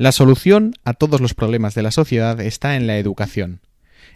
La solución a todos los problemas de la sociedad está en la educación.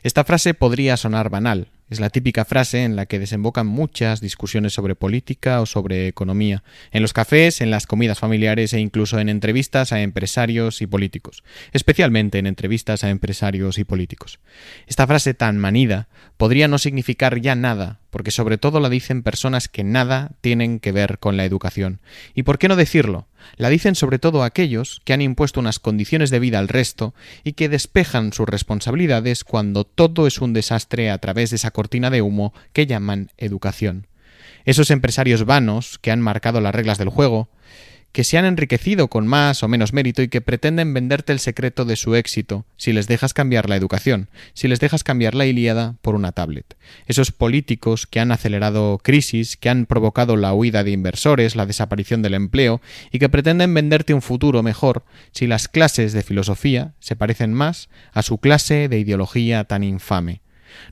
Esta frase podría sonar banal, es la típica frase en la que desembocan muchas discusiones sobre política o sobre economía, en los cafés, en las comidas familiares e incluso en entrevistas a empresarios y políticos, especialmente en entrevistas a empresarios y políticos. Esta frase tan manida podría no significar ya nada, porque sobre todo la dicen personas que nada tienen que ver con la educación. ¿Y por qué no decirlo? La dicen sobre todo aquellos que han impuesto unas condiciones de vida al resto y que despejan sus responsabilidades cuando todo es un desastre a través de esa cortina de humo que llaman educación. Esos empresarios vanos que han marcado las reglas del juego, que se han enriquecido con más o menos mérito y que pretenden venderte el secreto de su éxito si les dejas cambiar la educación, si les dejas cambiar la Ilíada por una tablet. Esos políticos que han acelerado crisis, que han provocado la huida de inversores, la desaparición del empleo y que pretenden venderte un futuro mejor si las clases de filosofía se parecen más a su clase de ideología tan infame.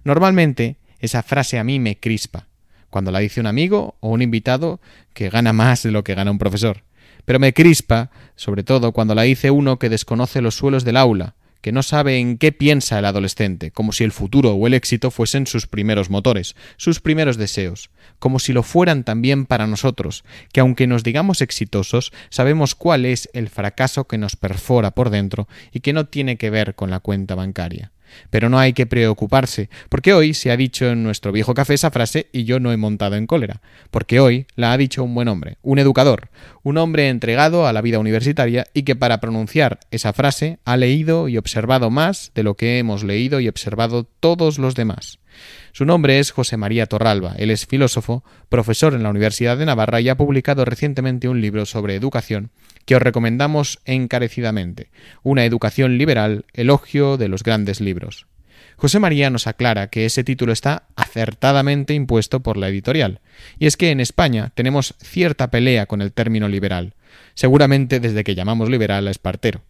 Normalmente esa frase a mí me crispa, cuando la dice un amigo o un invitado que gana más de lo que gana un profesor pero me crispa, sobre todo cuando la dice uno que desconoce los suelos del aula, que no sabe en qué piensa el adolescente, como si el futuro o el éxito fuesen sus primeros motores, sus primeros deseos, como si lo fueran también para nosotros, que aunque nos digamos exitosos, sabemos cuál es el fracaso que nos perfora por dentro y que no tiene que ver con la cuenta bancaria. Pero no hay que preocuparse, porque hoy se ha dicho en nuestro viejo café esa frase y yo no he montado en cólera, porque hoy la ha dicho un buen hombre, un educador, un hombre entregado a la vida universitaria y que para pronunciar esa frase ha leído y observado más de lo que hemos leído y observado todos los demás. Su nombre es José María Torralba. Él es filósofo, profesor en la Universidad de Navarra y ha publicado recientemente un libro sobre educación que os recomendamos encarecidamente. Una educación liberal, elogio de los grandes libros. José María nos aclara que ese título está acertadamente impuesto por la editorial, y es que en España tenemos cierta pelea con el término liberal, seguramente desde que llamamos liberal a Espartero.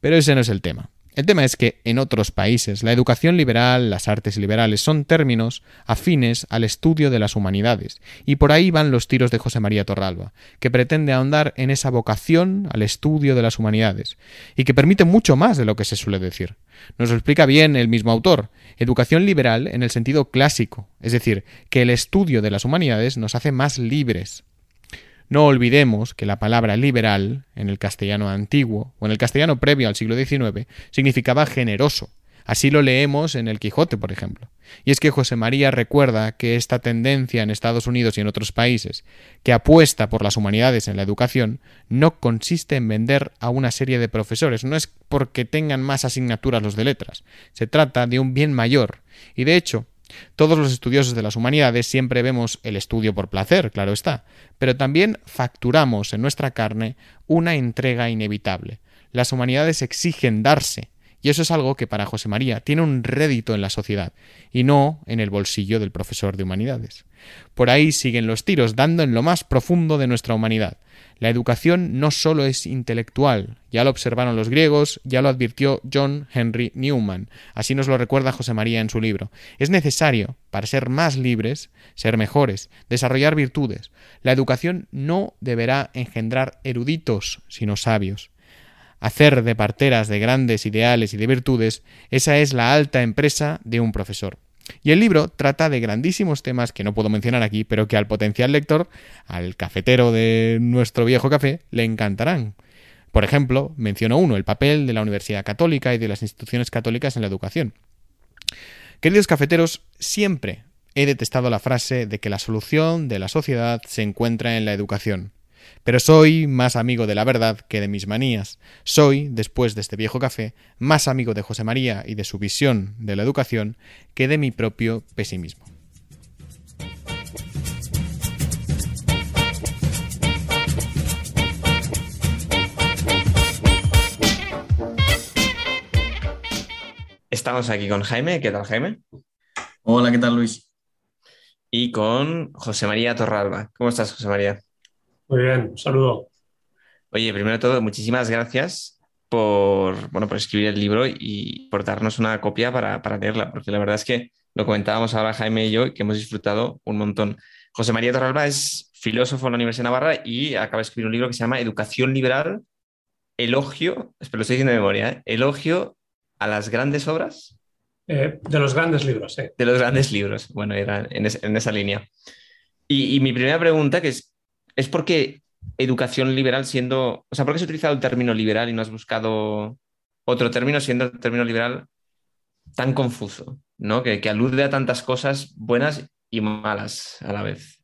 Pero ese no es el tema. El tema es que en otros países la educación liberal, las artes liberales son términos afines al estudio de las humanidades, y por ahí van los tiros de José María Torralba, que pretende ahondar en esa vocación al estudio de las humanidades, y que permite mucho más de lo que se suele decir. Nos lo explica bien el mismo autor, educación liberal en el sentido clásico, es decir, que el estudio de las humanidades nos hace más libres, no olvidemos que la palabra liberal, en el castellano antiguo o en el castellano previo al siglo XIX, significaba generoso. Así lo leemos en el Quijote, por ejemplo. Y es que José María recuerda que esta tendencia en Estados Unidos y en otros países, que apuesta por las humanidades en la educación, no consiste en vender a una serie de profesores, no es porque tengan más asignaturas los de letras, se trata de un bien mayor. Y de hecho, todos los estudiosos de las humanidades siempre vemos el estudio por placer, claro está, pero también facturamos en nuestra carne una entrega inevitable. Las humanidades exigen darse, y eso es algo que para José María tiene un rédito en la sociedad, y no en el bolsillo del profesor de humanidades. Por ahí siguen los tiros, dando en lo más profundo de nuestra humanidad. La educación no solo es intelectual, ya lo observaron los griegos, ya lo advirtió John Henry Newman, así nos lo recuerda José María en su libro. Es necesario, para ser más libres, ser mejores, desarrollar virtudes. La educación no deberá engendrar eruditos, sino sabios. Hacer de parteras de grandes ideales y de virtudes, esa es la alta empresa de un profesor. Y el libro trata de grandísimos temas que no puedo mencionar aquí, pero que al potencial lector, al cafetero de nuestro viejo café, le encantarán. Por ejemplo, menciono uno, el papel de la Universidad Católica y de las instituciones católicas en la educación. Queridos cafeteros, siempre he detestado la frase de que la solución de la sociedad se encuentra en la educación. Pero soy más amigo de la verdad que de mis manías. Soy, después de este viejo café, más amigo de José María y de su visión de la educación que de mi propio pesimismo. Estamos aquí con Jaime. ¿Qué tal, Jaime? Hola, ¿qué tal, Luis? Y con José María Torralba. ¿Cómo estás, José María? Muy bien, un saludo. Oye, primero de todo, muchísimas gracias por, bueno, por escribir el libro y por darnos una copia para, leerla, porque la verdad es que lo comentábamos ahora Jaime y yo, que hemos disfrutado un montón. José María Torralba es filósofo en la Universidad de Navarra y acaba de escribir un libro que se llama Educación Liberal, elogio, espero lo estoy diciendo de memoria, ¿eh? elogio a las grandes obras. Eh, de los grandes libros, sí. De los grandes libros, bueno, era en, esa línea. Y, mi primera pregunta que es, ¿es por qué educación liberal siendo, o sea, por qué has utilizado el término liberal y no has buscado otro término siendo el término liberal tan confuso, ¿no? Que, alude a tantas cosas buenas y malas a la vez.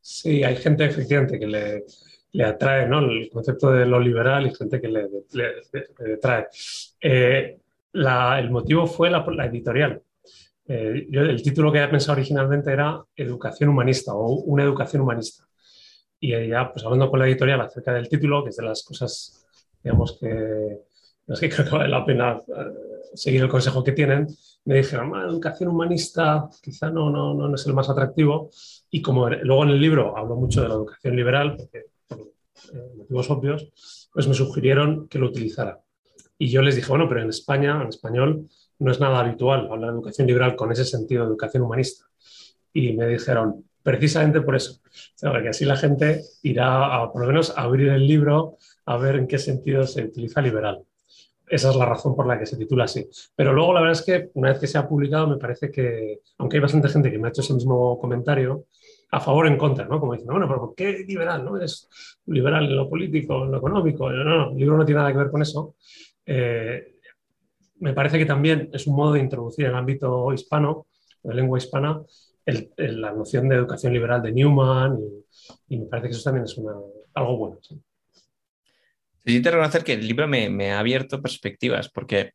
Sí, hay gente efectivamente que le, atrae ¿no? el concepto de lo liberal y gente que le, le, atrae. Eh, el motivo fue la, editorial. Eh, el título que había pensado originalmente era Educación Humanista o Una Educación Humanista. Y ya, pues hablando con la editorial acerca del título, que es de las cosas, digamos, que, es que creo que vale la pena eh, seguir el consejo que tienen, me dijeron, ah, educación humanista quizá no, no, no, es el más atractivo. Y como luego en el libro hablo mucho de la educación liberal, porque eh, motivos obvios, pues me sugirieron que lo utilizara. Y yo les dije, bueno, pero en España, en español, no es nada habitual hablar de educación liberal con ese sentido de educación humanista. Y me dijeron, precisamente por eso, que así la gente irá a, por lo menos a abrir el libro a ver en qué sentido se utiliza liberal. Esa es la razón por la que se titula así. Pero luego la verdad es que una vez que se ha publicado me parece que, aunque hay bastante gente que me ha hecho ese mismo comentario, a favor o en contra, ¿no? Como diciendo, bueno, pero ¿por qué liberal? ¿No? ¿Eres liberal en lo político, en lo económico? No, no, el libro no tiene nada que ver con eso. Eh, me parece que también es un modo de introducir el ámbito hispano, de lengua hispana, la noción de educación liberal de Newman y, me parece que eso también es algo bueno. ¿sí? Sí, te reconocer que el libro me, me, ha abierto perspectivas, porque,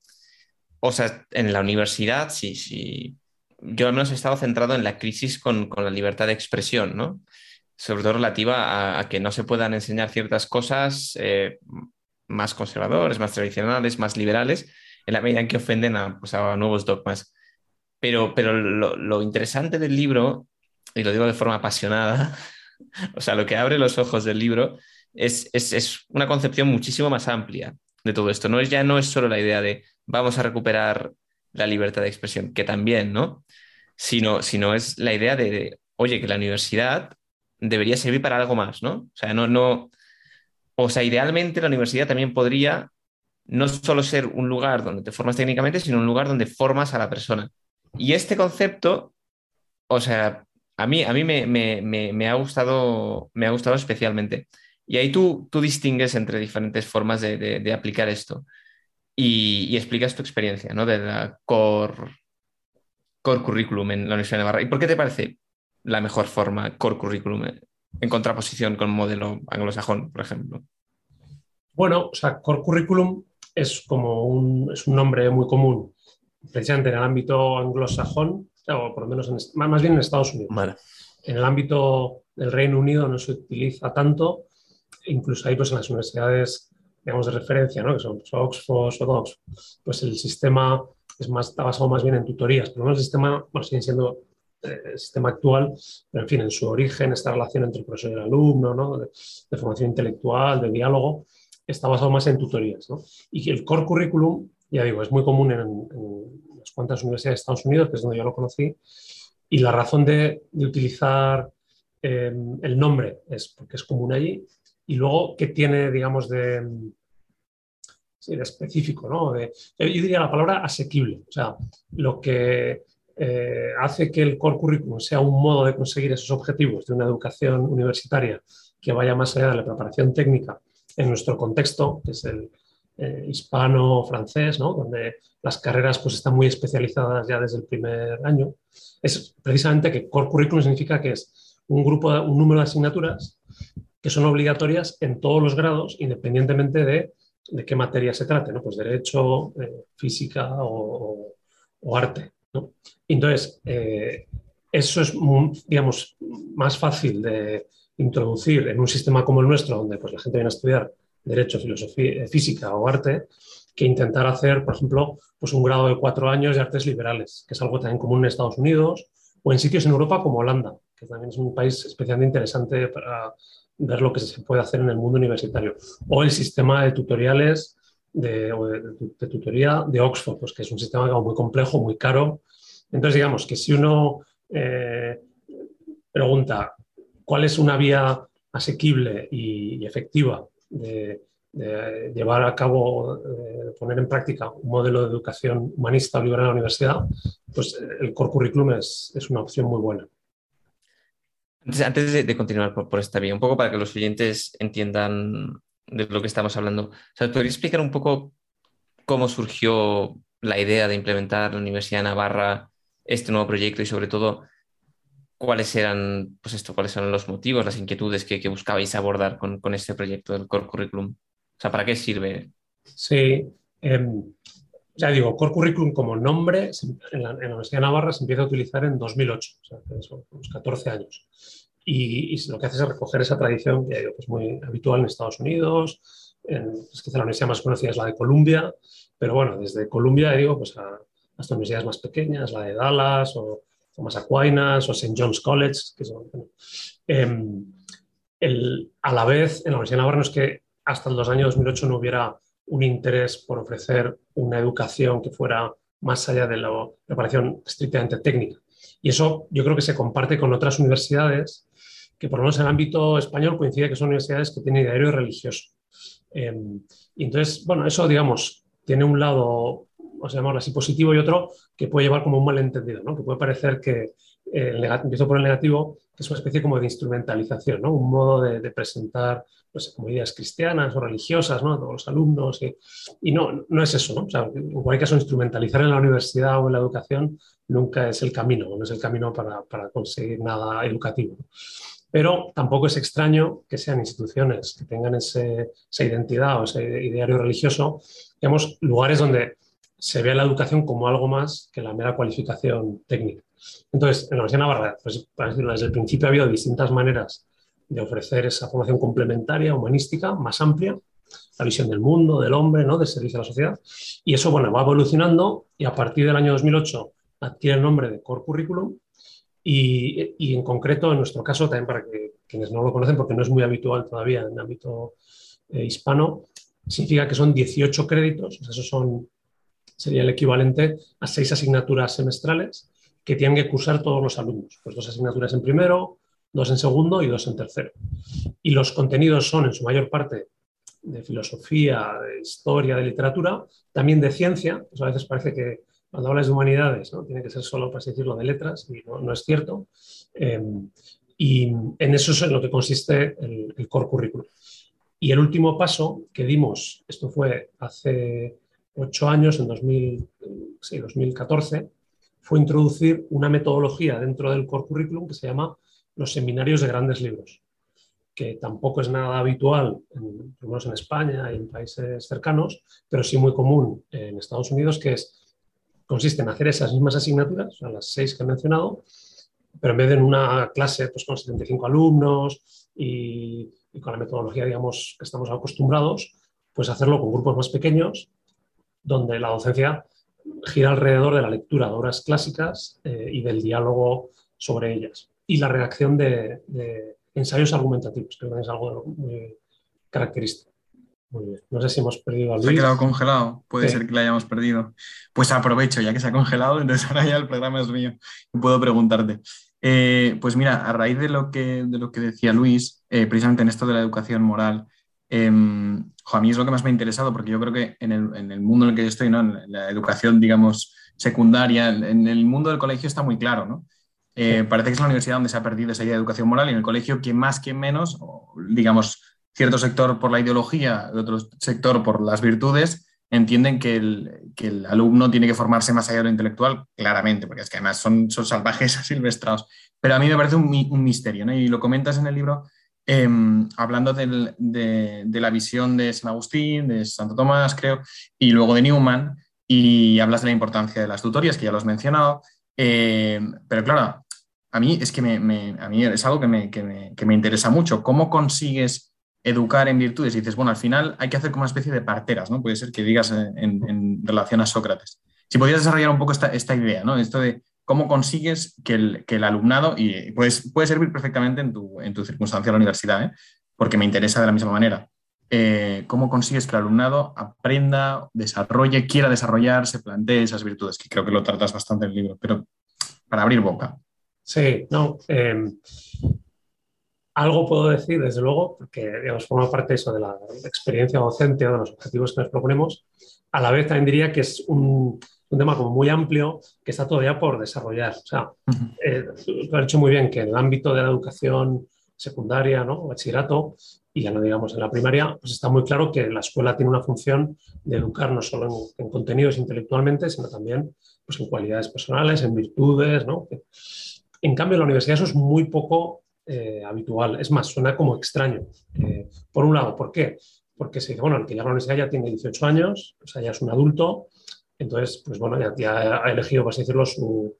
o sea, en la universidad, sí, sí, yo al menos he estado centrado en la crisis con, la libertad de expresión, ¿no? Sobre todo relativa a, que no se puedan enseñar ciertas cosas eh, más conservadores, más tradicionales, más liberales, en la medida en que ofenden a, pues, nuevos dogmas. Pero, pero lo, interesante del libro, y lo digo de forma apasionada, o sea, lo que abre los ojos del libro es, es, una concepción muchísimo más amplia de todo esto. No es, ya no es solo la idea de vamos a recuperar la libertad de expresión, que también, ¿no? Sino, sino es la idea de, oye, que la universidad debería servir para algo más, ¿no? O sea, no, no, o sea, idealmente la universidad también podría no solo ser un lugar donde te formas técnicamente, sino un lugar donde formas a la persona. Y este concepto, o sea, a mí, a mí me, ha, gustado, me ha gustado especialmente. Y ahí tú, tú distingues entre diferentes formas de aplicar esto y, explicas tu experiencia ¿no? de la core, core curriculum en la Universidad de Navarra. ¿Y por qué te parece la mejor forma core curriculum en contraposición con modelo anglosajón, por ejemplo? Bueno, o sea, core curriculum es como un, es un nombre muy común, precisamente en el ámbito anglosajón, o por lo menos en, más bien en Estados Unidos. En el ámbito del Reino Unido no se utiliza tanto, incluso ahí pues en las universidades digamos, de referencia, ¿no? que son pues, Oxford Oxford, pues el sistema es más, está basado más bien en tutorías. Por lo menos el sistema, bueno, sigue siendo eh, el sistema actual, pero en fin, en su origen, esta relación entre el profesor y el alumno, ¿no? de, formación intelectual, de diálogo, está basado más en tutorías. ¿no? Y el core curriculum, ya digo, es muy común en, en unas cuantas universidades de Estados Unidos, que es donde yo lo conocí, y la razón de, de utilizar eh, el nombre es porque es común allí, y luego que tiene, digamos, de, específico, ¿no? yo diría la palabra asequible, o sea, lo que eh, hace que el core curriculum sea un modo de conseguir esos objetivos de una educación universitaria que vaya más allá de la preparación técnica en nuestro contexto, que es el eh, hispano-francés, ¿no? donde las carreras pues, están muy especializadas ya desde el primer año, es precisamente que core curriculum significa que es un grupo, un número de asignaturas que son obligatorias en todos los grados, independientemente de de qué materia se trate, ¿no? Pues derecho, eh, física o, arte. ¿no? Entonces, eh, eso es, digamos, más fácil de introducir en un sistema como el nuestro, donde pues, la gente viene a estudiar derecho, filosofía, eh, física o arte, que intentar hacer, por ejemplo, pues un grado de cuatro años de artes liberales, que es algo también común en Estados Unidos o en sitios en Europa como Holanda, que también es un país especialmente interesante para ver lo que se puede hacer en el mundo universitario. O el sistema de tutoriales de, de, tutoría de Oxford, pues que es un sistema muy complejo, muy caro. Entonces, digamos que si uno eh, pregunta cuál es una vía asequible y, efectiva de, llevar a cabo, de poner en práctica un modelo de educación humanista liberal en la universidad, pues el core curriculum es, es una opción muy buena. Antes, de, continuar por, esta vía, un poco para que los oyentes entiendan de lo que estamos hablando, ¿podría explicar un poco cómo surgió la idea de implementar la Universidad de Navarra este nuevo proyecto y sobre todo cuáles eran, pues esto, cuáles eran los motivos, las inquietudes que, buscabais abordar con, este proyecto del Core Curriculum? O sea, ¿para qué sirve? Sí, em, ya digo, Core Curriculum como nombre en la, Universidad de Navarra se empieza a utilizar en 2008, o sea, son unos 14 años. Y, lo que hace es recoger esa tradición que es muy habitual en Estados Unidos, en, es que la universidad más conocida es la de Columbia, pero bueno, desde Columbia, digo, pues a, hasta universidades más pequeñas, la de Dallas o Thomas Aquinas o St. John's College, que em, a la vez, en la Universidad de Navarra no es que hasta los años 2008 no hubiera un interés por ofrecer una educación que fuera más allá de la preparación estrictamente técnica. Y eso yo creo que se comparte con otras universidades que por lo menos en el ámbito español coincide que son universidades que tienen ideario religioso. Em, y entonces, bueno, eso digamos, tiene un lado, vamos a llamarlo así, positivo y otro que puede llevar como un malentendido, ¿no? que puede parecer que, el empiezo por el negativo, que es una especie como de instrumentalización, ¿no? un modo de, presentar pues, como ideas cristianas o religiosas ¿no? a todos los alumnos. Y, no, no es eso. ¿no? O sea, en cualquier caso, instrumentalizar en la universidad o en la educación nunca es el camino, no es el camino para, para conseguir nada educativo. Pero tampoco es extraño que sean instituciones que tengan ese, esa identidad o ese ideario religioso, digamos, lugares donde se vea la educación como algo más que la mera cualificación técnica. Entonces, en la Universidad de Navarra, pues, para decirlo, desde el principio ha habido distintas maneras de ofrecer esa formación complementaria, humanística, más amplia, la visión del mundo, del hombre, ¿no? del servicio a la sociedad. Y eso, bueno, va evolucionando y a partir del año 2008 adquiere el nombre de Core Curriculum y, y, en concreto, en nuestro caso, también para que quienes no lo conocen, porque no es muy habitual todavía en el ámbito eh, hispano, significa que son 18 créditos, eso son, sería el equivalente a seis asignaturas semestrales que tienen que cursar todos los alumnos. Pues dos asignaturas en primero, dos en segundo y dos en tercero. Y los contenidos son en su mayor parte de filosofía, de historia, de literatura, también de ciencia. Pues a veces parece que cuando hablas de humanidades ¿no? tiene que ser solo, para decirlo, de letras, y no, es cierto. Eh, y en eso es en lo que consiste el, el core curriculum. Y el último paso que dimos, esto fue hace ocho años, en 2014, fue introducir una metodología dentro del core curriculum que se llama los seminarios de grandes libros, que tampoco es nada habitual, en, menos en España y en países cercanos, pero sí muy común en Estados Unidos, que es, consiste en hacer esas mismas asignaturas, o las seis que he mencionado, pero en vez de en una clase pues, con 75 alumnos y y con la metodología, digamos, que estamos acostumbrados, pues hacerlo con grupos más pequeños, donde la docencia gira alrededor de la lectura de obras clásicas eh, y del diálogo sobre ellas. Y la redacción de, ensayos argumentativos, que es algo muy característico. Muy bien. No sé si hemos perdido a Se ha quedado congelado. Puede ser que la hayamos perdido. Pues aprovecho, ya que se ha congelado, entonces ahora ya el programa es mío y puedo preguntarte. Eh, pues mira, a raíz de lo que, de lo que decía Luis, eh, precisamente en esto de la educación moral, em, a mí es lo que más me ha interesado, porque yo creo que en el, mundo en el que yo estoy, ¿no? en la educación, digamos, secundaria, en el mundo del colegio está muy claro, ¿no? Eh, parece que es la universidad donde se ha perdido esa idea de educación moral y en el colegio, quien más, quien menos, digamos, cierto sector por la ideología, otro sector por las virtudes, entienden que el, alumno tiene que formarse más allá de lo intelectual, claramente, porque es que además son, son salvajes silvestrados. Pero a mí me parece un, misterio, ¿no? Y lo comentas en el libro em, hablando de, la visión de San Agustín, de Santo Tomás, creo, y luego de Newman, y hablas de la importancia de las tutorías, que ya lo has mencionado. Em, pero claro, a mí es que me, a mí es algo que me, que me interesa mucho. ¿Cómo consigues educar en virtudes y dices, bueno, al final hay que hacer como una especie de parteras, ¿no? Puede ser que digas en, relación a Sócrates. Si podías desarrollar un poco esta, esta, idea, ¿no? Esto de cómo consigues que el, que el alumnado, y pues, puede servir perfectamente en tu, en tu circunstancia en la universidad, ¿eh? porque me interesa de la misma manera. Eh, ¿Cómo consigues que el alumnado aprenda, desarrolle, quiera desarrollar, se plantee esas virtudes? Que creo que lo tratas bastante en el libro, pero para abrir boca. Sí, no. Eh, algo puedo decir, desde luego, porque digamos, forma parte eso de la experiencia docente o de los objetivos que nos proponemos. A la vez también diría que es un, un tema como muy amplio que está todavía por desarrollar. O sea, eh, lo has dicho muy bien que en el ámbito de la educación secundaria, ¿no? bachillerato, y ya no digamos en la primaria, pues está muy claro que la escuela tiene una función de educar no solo en, contenidos intelectualmente, sino también pues, en cualidades personales, en virtudes. ¿no? En cambio, en la universidad eso es muy poco eh, habitual. Es más, suena como extraño. Eh, por un lado, ¿por qué? Porque se dice, bueno, el que ya la universidad ya tiene 18 años, o sea, ya es un adulto, entonces, pues bueno, ya, ha elegido, por así decirlo, su,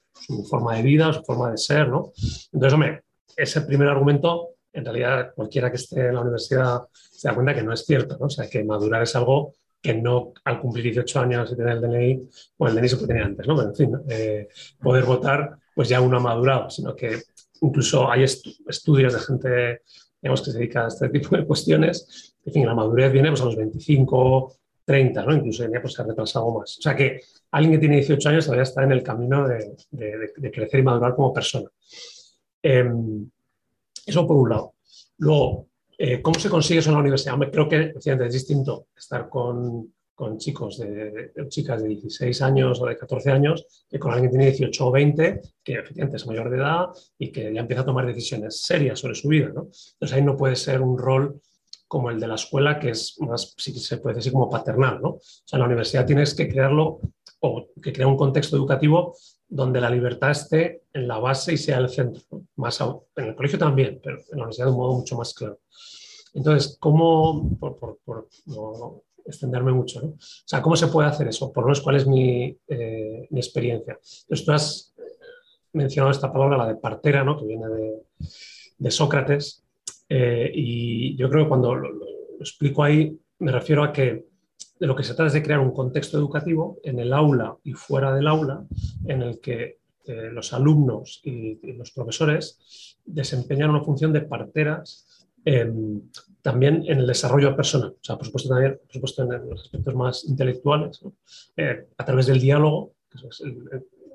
forma de vida, su forma de ser, ¿no? Entonces, hombre, ese primer argumento, en realidad cualquiera que esté en la universidad se da cuenta que no es cierto, ¿no? O sea, que madurar es algo que no al cumplir 18 años y tener el DNI, bueno, el DNI se puede tener antes, ¿no? Pero en fin, eh, poder votar, pues ya uno ha madurado, sino que incluso hay estudios de gente, digamos, que se dedica a este tipo de cuestiones. En fin, la madurez viene pues, a los 25, 30, ¿no? Incluso ya pues, se ha retrasado más. O sea que alguien que tiene 18 años todavía está en el camino de, crecer y madurar como persona. Em, eso por un lado. Luego, eh, ¿cómo se consigue eso en la universidad? creo que es distinto estar con, chicos de, chicas de 16 años o de 14 años que con alguien que tiene 18 o 20, que es mayor de edad y que ya empieza a tomar decisiones serias sobre su vida. ¿no? Entonces ahí no puede ser un rol como el de la escuela, que es más, si se puede decir, como paternal. ¿no? O sea, en la universidad tienes que crearlo o que crea un contexto educativo donde la libertad esté en la base y sea el centro. Más en el colegio también, pero en la universidad de un modo mucho más claro. Entonces, ¿cómo, por, no extenderme mucho, ¿no? o sea, ¿cómo se puede hacer eso? Por lo menos, ¿cuál es mi, eh, mi experiencia? Entonces, tú has mencionado esta palabra, la de partera, ¿no? que viene de, de Sócrates, eh, y yo creo que cuando lo, explico ahí, me refiero a que de lo que se trata es de crear un contexto educativo en el aula y fuera del aula, en el que eh, los alumnos y, los profesores desempeñan una función de parteras también en el desarrollo personal, o sea, por supuesto también por supuesto en los aspectos más intelectuales, eh, a través del diálogo, que es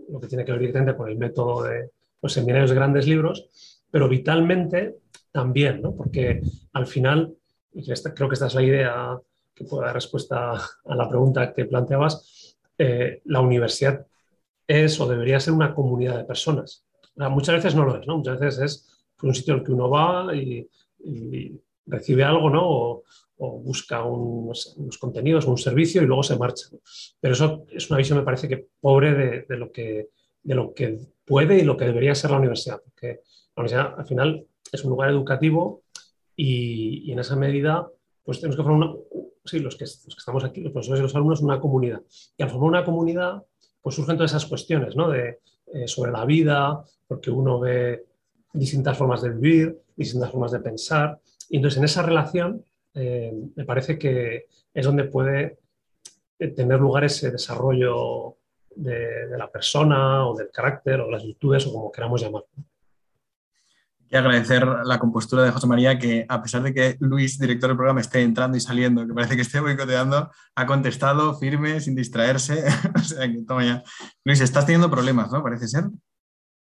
lo que tiene que ver directamente con el método de los seminarios de grandes libros, pero vitalmente también, ¿no? porque al final, y creo que esta es la idea que puede dar respuesta a la pregunta que planteabas, eh, la universidad es o debería ser una comunidad de personas. muchas veces no lo es, ¿no? muchas veces es un sitio al que uno va y, recibe algo ¿no? o, busca unos, contenidos un servicio y luego se marcha. Pero eso es una visión, me parece que pobre de, de, lo que, de lo que puede y lo que debería ser la universidad, porque la universidad al final es un lugar educativo y, en esa medida pues tenemos que formar una, sí, los que, los que estamos aquí, los profesores y los alumnos, una comunidad. Y al formar una comunidad, pues surgen todas esas cuestiones, ¿no? De, eh, sobre la vida, porque uno ve distintas formas de vivir, distintas formas de pensar. Y entonces en esa relación eh, me parece que es donde puede eh, tener lugar ese desarrollo de, de, la persona o del carácter o las virtudes o como queramos llamarlo y agradecer la compostura de José María, que a pesar de que Luis, director del programa, esté entrando y saliendo, que parece que esté boicoteando, ha contestado firme, sin distraerse. o sea que toma ya. Luis, estás teniendo problemas, ¿no? Parece ser.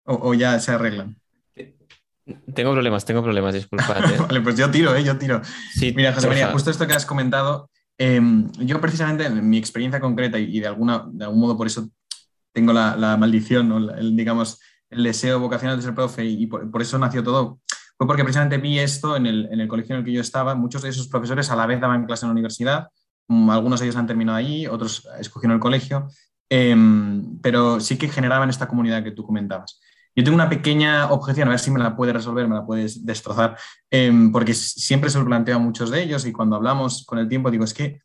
¿O, ya se arreglan? Tengo problemas, tengo problemas, disculpad. vale, pues yo tiro, ¿eh? Yo tiro. Mira, José María, justo esto que has comentado, em, yo precisamente en mi experiencia concreta y, de, alguna, de algún modo por eso tengo la, maldición, ¿no? el, digamos, el deseo vocacional de ser profe y por, eso nació todo, fue porque precisamente vi esto en el, en el, colegio en el que yo estaba. Muchos de esos profesores a la vez daban clase en la universidad, mm, algunos de ellos han terminado allí, otros escogieron el colegio, em, pero sí que generaban esta comunidad que tú comentabas. Yo tengo una pequeña objeción, a ver si me la puedes resolver, me la puedes destrozar, em, porque siempre se lo planteo a muchos de ellos y cuando hablamos con el tiempo digo, es que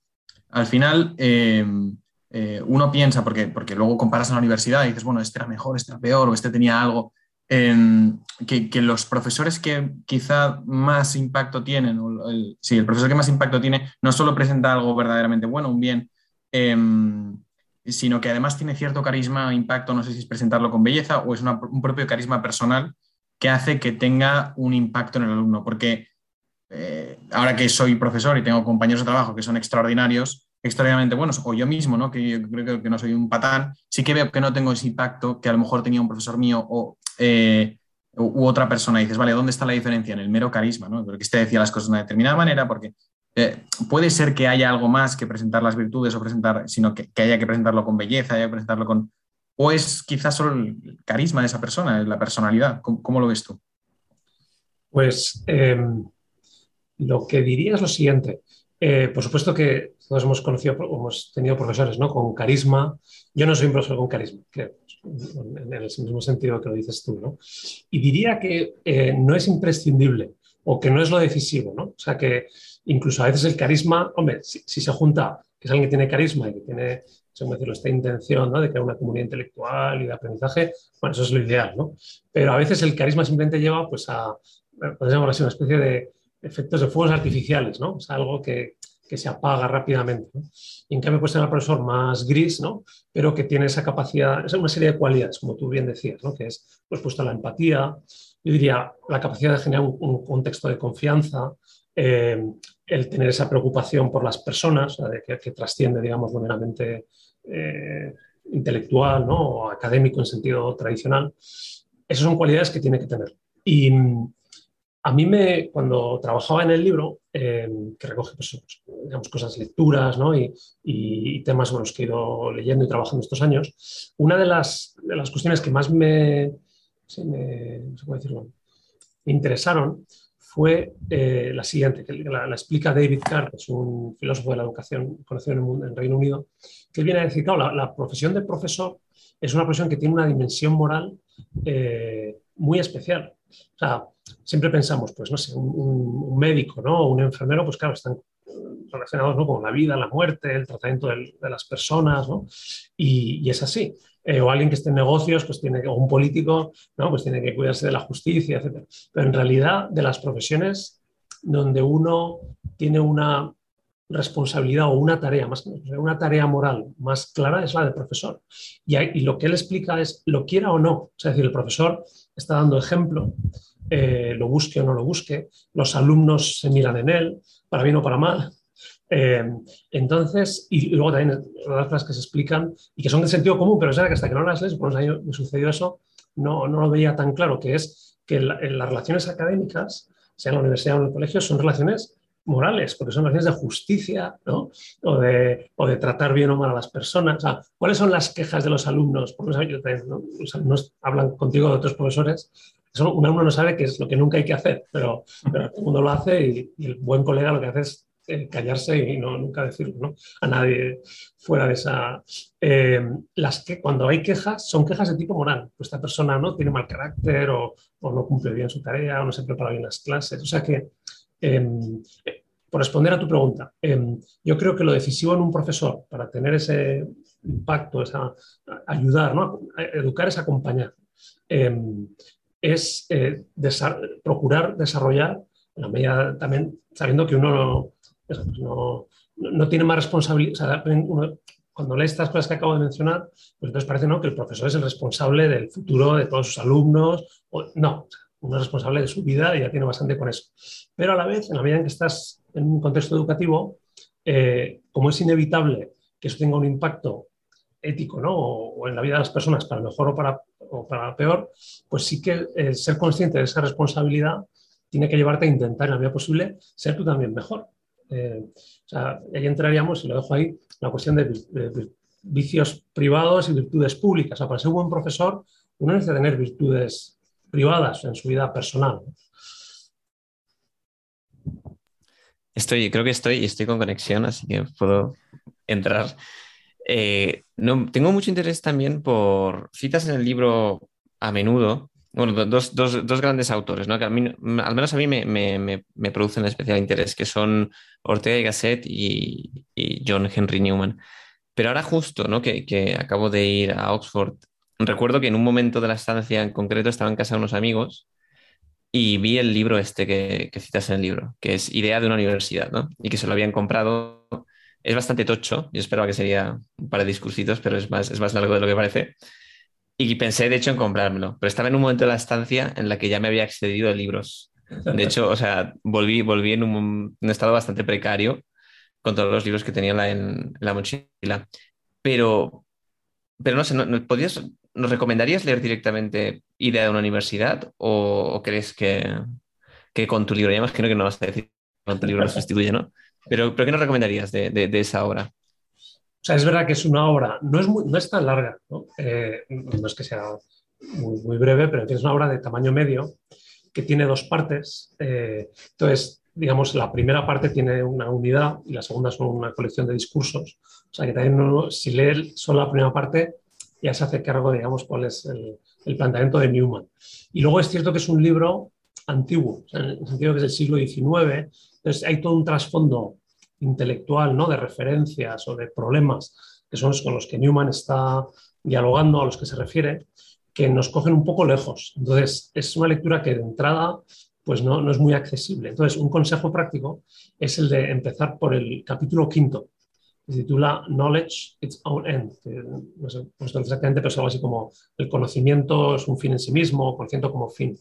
al final em, eh, uno piensa, porque, porque luego comparas en la universidad y dices, bueno, este era mejor, este era peor, o este tenía algo, que, que, los profesores que quizá más impacto tienen, o el, sí, el profesor que más impacto tiene, no solo presenta algo verdaderamente bueno, un bien, em, sino que además tiene cierto carisma, impacto, no sé si es presentarlo con belleza o es un propio carisma personal que hace que tenga un impacto en el alumno, porque eh, ahora que soy profesor y tengo compañeros de trabajo que son extraordinarios, extraordinariamente buenos, o yo mismo, ¿no? que yo creo que no soy un patán, sí que veo que no tengo ese impacto que a lo mejor tenía un profesor mío o, eh, u, otra persona, y dices, vale, ¿dónde está la diferencia? En el mero carisma, ¿no? Porque este decía las cosas de una determinada manera, porque eh, puede ser que haya algo más que presentar las virtudes o presentar, sino que, haya que presentarlo con belleza, haya que presentarlo con... O es quizás solo el carisma de esa persona, la personalidad. ¿Cómo, lo ves tú? Pues em, lo que diría es lo siguiente. Eh, por supuesto que todos hemos conocido, hemos tenido profesores ¿no? con carisma. Yo no soy un profesor con carisma, que, en el mismo sentido que lo dices tú. ¿no? Y diría que eh, no es imprescindible o que no es lo decisivo. ¿no? O sea que incluso a veces el carisma, hombre, si, se junta, que es alguien que tiene carisma y que tiene decirlo, esta intención ¿no? de crear una comunidad intelectual y de aprendizaje, bueno, eso es lo ideal, ¿no? Pero a veces el carisma simplemente lleva pues a, podemos llamar así, una especie de efectos de fuegos artificiales, ¿no? Es algo que, que se apaga rápidamente. Y en cambio puede ser un profesor más gris, ¿no? pero que tiene esa capacidad, es una serie de cualidades, como tú bien decías, ¿no? que es pues, puesto la empatía, yo diría la capacidad de generar un, contexto de confianza, eh, el tener esa preocupación por las personas, de que, trasciende, digamos, lo meramente eh, intelectual ¿no? o académico en sentido tradicional. Esas son cualidades que tiene que tener. Y, a mí me, cuando trabajaba en el libro, em, que recoge pues, digamos, cosas, lecturas ¿no? y, y, temas los que he ido leyendo y trabajando estos años, una de las, de las cuestiones que más me, me, decirlo, me interesaron fue eh, la siguiente, que la, explica David Carr, que es un filósofo de la educación conocido en el, Reino Unido, que viene a decir, claro, la, la, profesión de profesor es una profesión que tiene una dimensión moral eh, muy especial. O sea, siempre pensamos, pues no sé, un, médico, ¿no? O un enfermero, pues claro, están relacionados ¿no? con la vida, la muerte, el tratamiento de las personas, ¿no? Y, es así. Eh, o alguien que esté en negocios, pues tiene o un político, ¿no? Pues tiene que cuidarse de la justicia, etc. Pero en realidad, de las profesiones donde uno tiene una responsabilidad o una tarea, más una tarea moral más clara es la del profesor. Y, y, lo que él explica es, lo quiera o no, es decir, el profesor está dando ejemplo, eh, lo busque o no lo busque, los alumnos se miran en él, para bien o para mal. Eh, entonces, y luego también las que se explican y que son de sentido común, pero es verdad que hasta que no las lees, por unos años me sucedió eso, no, no lo veía tan claro, que es que en las relaciones académicas, sea en la universidad o en el colegio, son relaciones morales, porque son relaciones de justicia, ¿no? O de, o de, tratar bien o mal a las personas. ¿cuáles son las quejas de los alumnos? Porque los alumnos hablan contigo de otros profesores. Eso un alumno no sabe qué es lo que nunca hay que hacer, pero, pero todo el mundo lo hace y, el buen colega lo que hace es eh, callarse y no, nunca decirlo ¿no? a nadie fuera de esa... Eh, las que cuando hay quejas son quejas de tipo moral. Pues esta persona no tiene mal carácter o, o no cumple bien su tarea o no se prepara bien las clases. O sea que Em, por responder a tu pregunta, em, yo creo que lo decisivo en un profesor para tener ese impacto, esa, ayudar, educar es acompañar, em, es eh, procurar desarrollar, también sabiendo que uno no, pues tiene más responsabilidad, cuando lee estas cosas que acabo de mencionar, pues entonces parece ¿no? que el profesor es el responsable del futuro de todos sus alumnos. O, no, uno es responsable de su vida y ya tiene bastante con eso. Pero a la vez, en la medida en que estás en un contexto educativo, eh, como es inevitable que eso tenga un impacto ético ¿no? o, en la vida de las personas para mejor o para, o para peor, pues sí que el ser consciente de esa responsabilidad tiene que llevarte a intentar en la medida posible ser tú también mejor. Eh, o sea, ahí entraríamos, y lo dejo ahí, la cuestión de, vicios privados y virtudes públicas. O sea, para ser un buen profesor, uno necesita tener virtudes privadas en su vida personal. Estoy, creo que estoy, estoy con conexión, así que puedo entrar. Eh, no, tengo mucho interés también por citas en el libro a menudo, bueno, dos, dos, dos grandes autores, ¿no? que al menos a mí me, me, me, producen especial interés, que son Ortega y Gasset y, y John Henry Newman. Pero ahora justo, ¿no? que, que acabo de ir a Oxford recuerdo que en un momento de la estancia en concreto estaba en casa de unos amigos y vi el libro este que, citas en el libro, que es Idea de una universidad, ¿no? Y que se lo habían comprado. Es bastante tocho, yo esperaba que sería un par de discursitos, pero es más, es más largo de lo que parece. Y pensé, de hecho, en comprármelo, pero estaba en un momento de la estancia en la que ya me había excedido de libros. De hecho, o sea, volví, volví en un, estado bastante precario con todos los libros que tenía en en la mochila. Pero, pero no sé, ¿no, ¿podrías, ¿nos recomendarías leer directamente idea de una universidad o, crees que, con tu libro, ya imagino que no vas a decir que con libro lo sustituye, ¿no? Pero, ¿pero ¿qué nos recomendarías de, esa obra? O sea, es verdad que es una obra, no es, no es tan larga, ¿no? Eh, no es que sea muy, breve, pero es una obra de tamaño medio que tiene dos partes. Eh, entonces, digamos, la primera parte tiene una unidad y la segunda son una colección de discursos. O sea, que también si lee solo la primera parte, ya se hace cargo, digamos, cuál es el, planteamiento de Newman. Y luego es cierto que es un libro antiguo, en el sentido que es del siglo XIX, entonces hay todo un trasfondo intelectual, ¿no? De referencias o de problemas que son los con los que Newman está dialogando, a los que se refiere, que nos cogen un poco lejos. Entonces, es una lectura que de entrada pues no, no, es muy accesible. Entonces, un consejo práctico es el de empezar por el capítulo quinto, se titula Knowledge, Its Own End. no sé, exactamente, pero es algo así como el conocimiento es un fin en sí mismo, conocimiento como fin.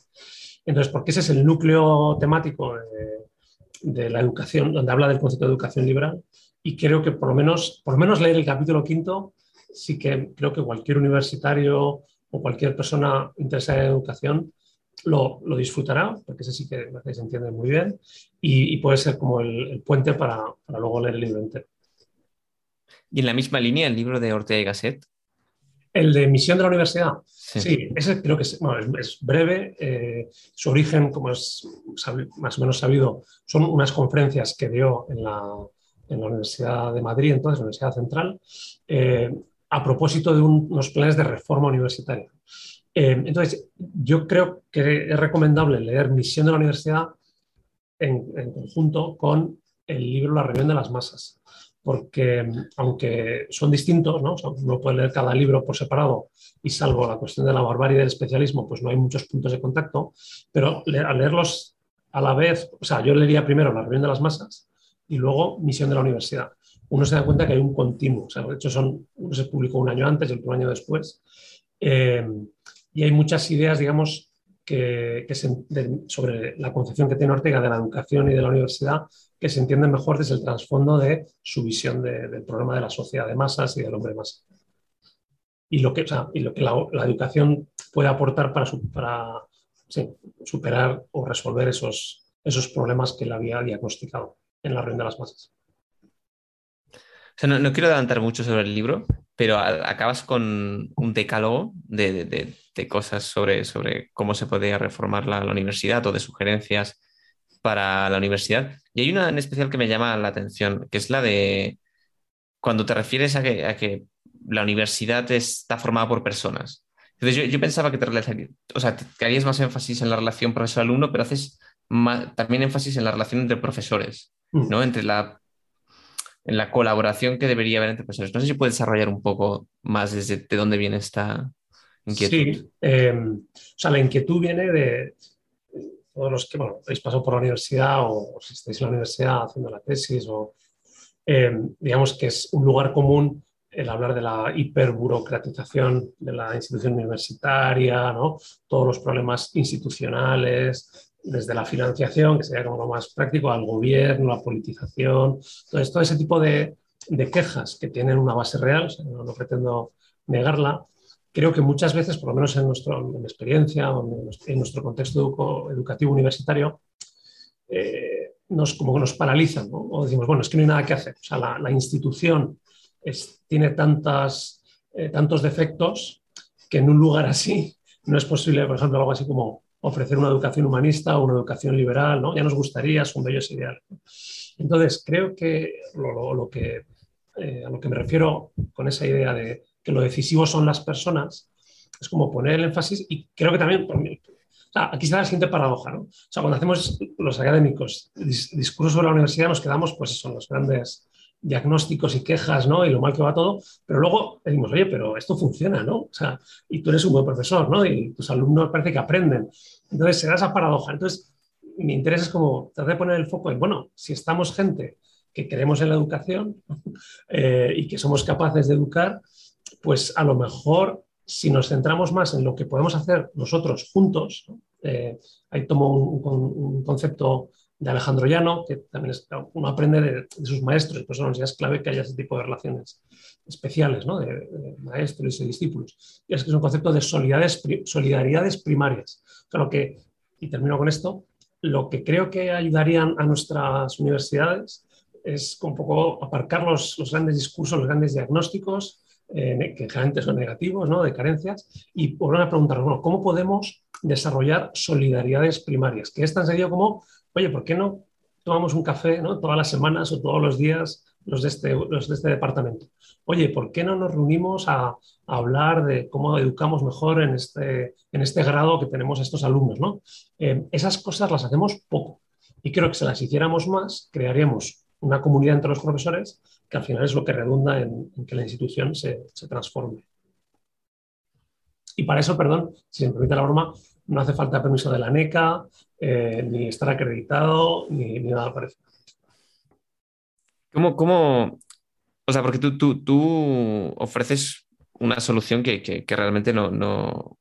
Entonces, porque ese es el núcleo temático de, de, la educación, donde habla del concepto de educación liberal, y creo que por lo menos, por lo menos leer el capítulo quinto, sí que creo que cualquier universitario o cualquier persona interesada en educación lo, disfrutará, porque ese sí que se entiende muy bien, y, puede ser como el, puente para, luego leer el libro entero. ¿Y en la misma línea el libro de Ortega y Gasset? El de Misión de la Universidad. Sí, ese creo que es, breve. Eh, su origen, como es más o menos sabido, son unas conferencias que dio en la, Universidad de Madrid, entonces, la Universidad Central, eh, a propósito de unos planes de reforma universitaria. Eh, entonces, yo creo que es recomendable leer Misión de la Universidad en, conjunto con el libro La reunión de las masas, porque aunque son distintos, ¿no? uno puede leer cada libro por separado y salvo la cuestión de la barbarie del especialismo, pues no hay muchos puntos de contacto, pero al leerlos a la vez, o sea, yo leería primero La reunión de las masas y luego Misión de la Universidad uno se da cuenta que hay un continuo. O sea, de hecho, son, uno se publicó un año antes y otro año después. Eh, y hay muchas ideas, digamos, que, sobre la concepción que tiene Ortega de la educación y de la universidad que se entienden mejor desde el trasfondo de su visión del problema de la sociedad de masas y del hombre masa. Y lo que, y lo que la, educación puede aportar para, para superar o resolver esos, esos problemas que él había diagnosticado en la reunión de las masas no, quiero adelantar mucho sobre el libro, pero acabas con un decálogo de, cosas sobre, sobre, cómo se podía reformar la, universidad o de sugerencias para la universidad. Y hay una en especial que me llama la atención, que es la de cuando te refieres a que, la universidad está formada por personas. Entonces yo, pensaba que te, o sea, te harías más énfasis en la relación profesor-alumno, pero haces también énfasis en la relación entre profesores, mm. ¿no? Entre la en la colaboración que debería haber entre profesores. No sé si puedes desarrollar un poco más desde de dónde viene esta inquietud. Sí, em, o sea, la inquietud viene de todos los que, bueno, habéis pasado por la universidad o, si estáis en la universidad haciendo la tesis o, em, digamos que es un lugar común el hablar de la hiperburocratización de la institución universitaria, ¿no? todos los problemas institucionales, desde la financiación, que sería como lo más práctico, al gobierno, la politización, todo ese tipo de, quejas que tienen una base real, no, pretendo negarla, creo que muchas veces, por lo menos en, nuestra experiencia en nuestro contexto educativo universitario, eh, nos, como nos paralizan, o decimos, bueno, es que no hay nada que hacer, o sea, la, institución tiene tantas, eh, tantos defectos que en un lugar así no es posible, por ejemplo, algo así como ofrecer una educación humanista o una educación liberal, ¿no? Ya nos gustaría, son bellos ideales. Entonces, creo que, lo, que eh, a lo que me refiero con esa idea de que lo decisivo son las personas, es como poner el énfasis y creo que también, aquí está la siguiente paradoja, ¿no? O sea, cuando hacemos los académicos discursos sobre la universidad nos quedamos, pues, son los grandes diagnósticos y quejas, ¿no? Y lo mal que va todo, pero luego decimos, oye, pero esto funciona, ¿no? O sea, y tú eres un buen profesor, ¿no? Y tus alumnos parece que aprenden. Entonces se da esa paradoja. Entonces, mi interés es como tratar de poner el foco en, bueno, si estamos gente que creemos en la educación eh, y que somos capaces de educar, pues a lo mejor si nos centramos más en lo que podemos hacer nosotros juntos, eh, ahí tomo un, concepto de Alejandro Llano, que también es, uno aprende de, sus maestros, pues eso ya es clave que haya ese tipo de relaciones especiales, ¿no? de, maestros y discípulos. Y es que es un concepto de solidaridades, primarias. Claro que, y termino con esto, lo que creo que ayudarían a nuestras universidades es un poco aparcar los, los grandes discursos, los grandes diagnósticos, eh, que generalmente son negativos, ¿no? de carencias, y volver a preguntar, bueno, ¿cómo podemos desarrollar solidaridades primarias? Que es tan sencillo como, oye, ¿por qué no tomamos un café ¿no? todas las semanas o todos los días los de, este, este departamento? Oye, ¿por qué no nos reunimos a, hablar de cómo educamos mejor en este, en este grado que tenemos estos alumnos? ¿no? Eh, esas cosas las hacemos poco y creo que si las hiciéramos más, crearíamos una comunidad entre los profesores que al final es lo que redunda en, que la institución se, transforme. Y para eso, perdón, si me permite la broma, no hace falta permiso de la NECA, eh, ni estar acreditado, ni, nada parecido. ¿Cómo, ¿Cómo, o sea, porque tú, tú, tú ofreces una solución que, que, realmente no, no,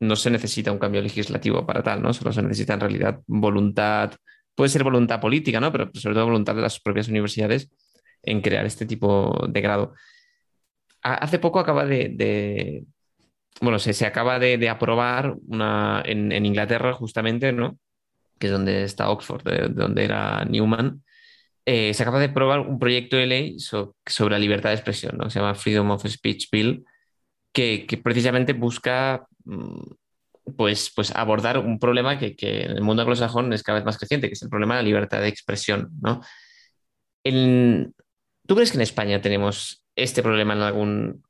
no, se necesita un cambio legislativo para tal, ¿no? Solo se necesita en realidad voluntad, puede ser voluntad política, ¿no? Pero sobre todo voluntad de las propias universidades en crear este tipo de grado. Hace poco acaba de, bueno, se, se acaba de, aprobar una, en, Inglaterra justamente, ¿no? Que es donde está Oxford, de, donde era Newman. Eh, se acaba de aprobar un proyecto de ley sobre la libertad de expresión, ¿no? Se llama Freedom of Speech Bill, que, precisamente busca mm, pues, pues abordar un problema que, que, en el mundo anglosajón es cada vez más creciente, que es el problema de la libertad de expresión, ¿no? En, ¿Tú crees que en España tenemos este problema en algún,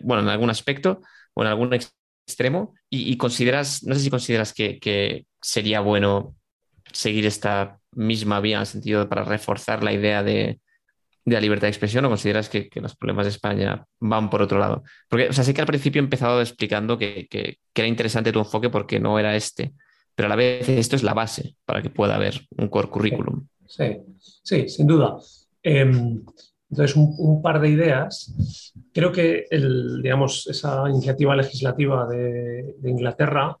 bueno, en algún aspecto o en algún extremo? Y, consideras, no sé si consideras que, sería bueno seguir esta misma vía en el sentido para reforzar la idea de, la libertad de expresión o consideras que, los problemas de España van por otro lado? Porque, o sea, sé que al principio he empezado explicando que, era interesante tu enfoque porque no era este, pero a la vez esto es la base para que pueda haber un core curriculum. Sí, sí, sin duda. Em, entonces, un, par de ideas. Creo que el, digamos, esa iniciativa legislativa de, Inglaterra,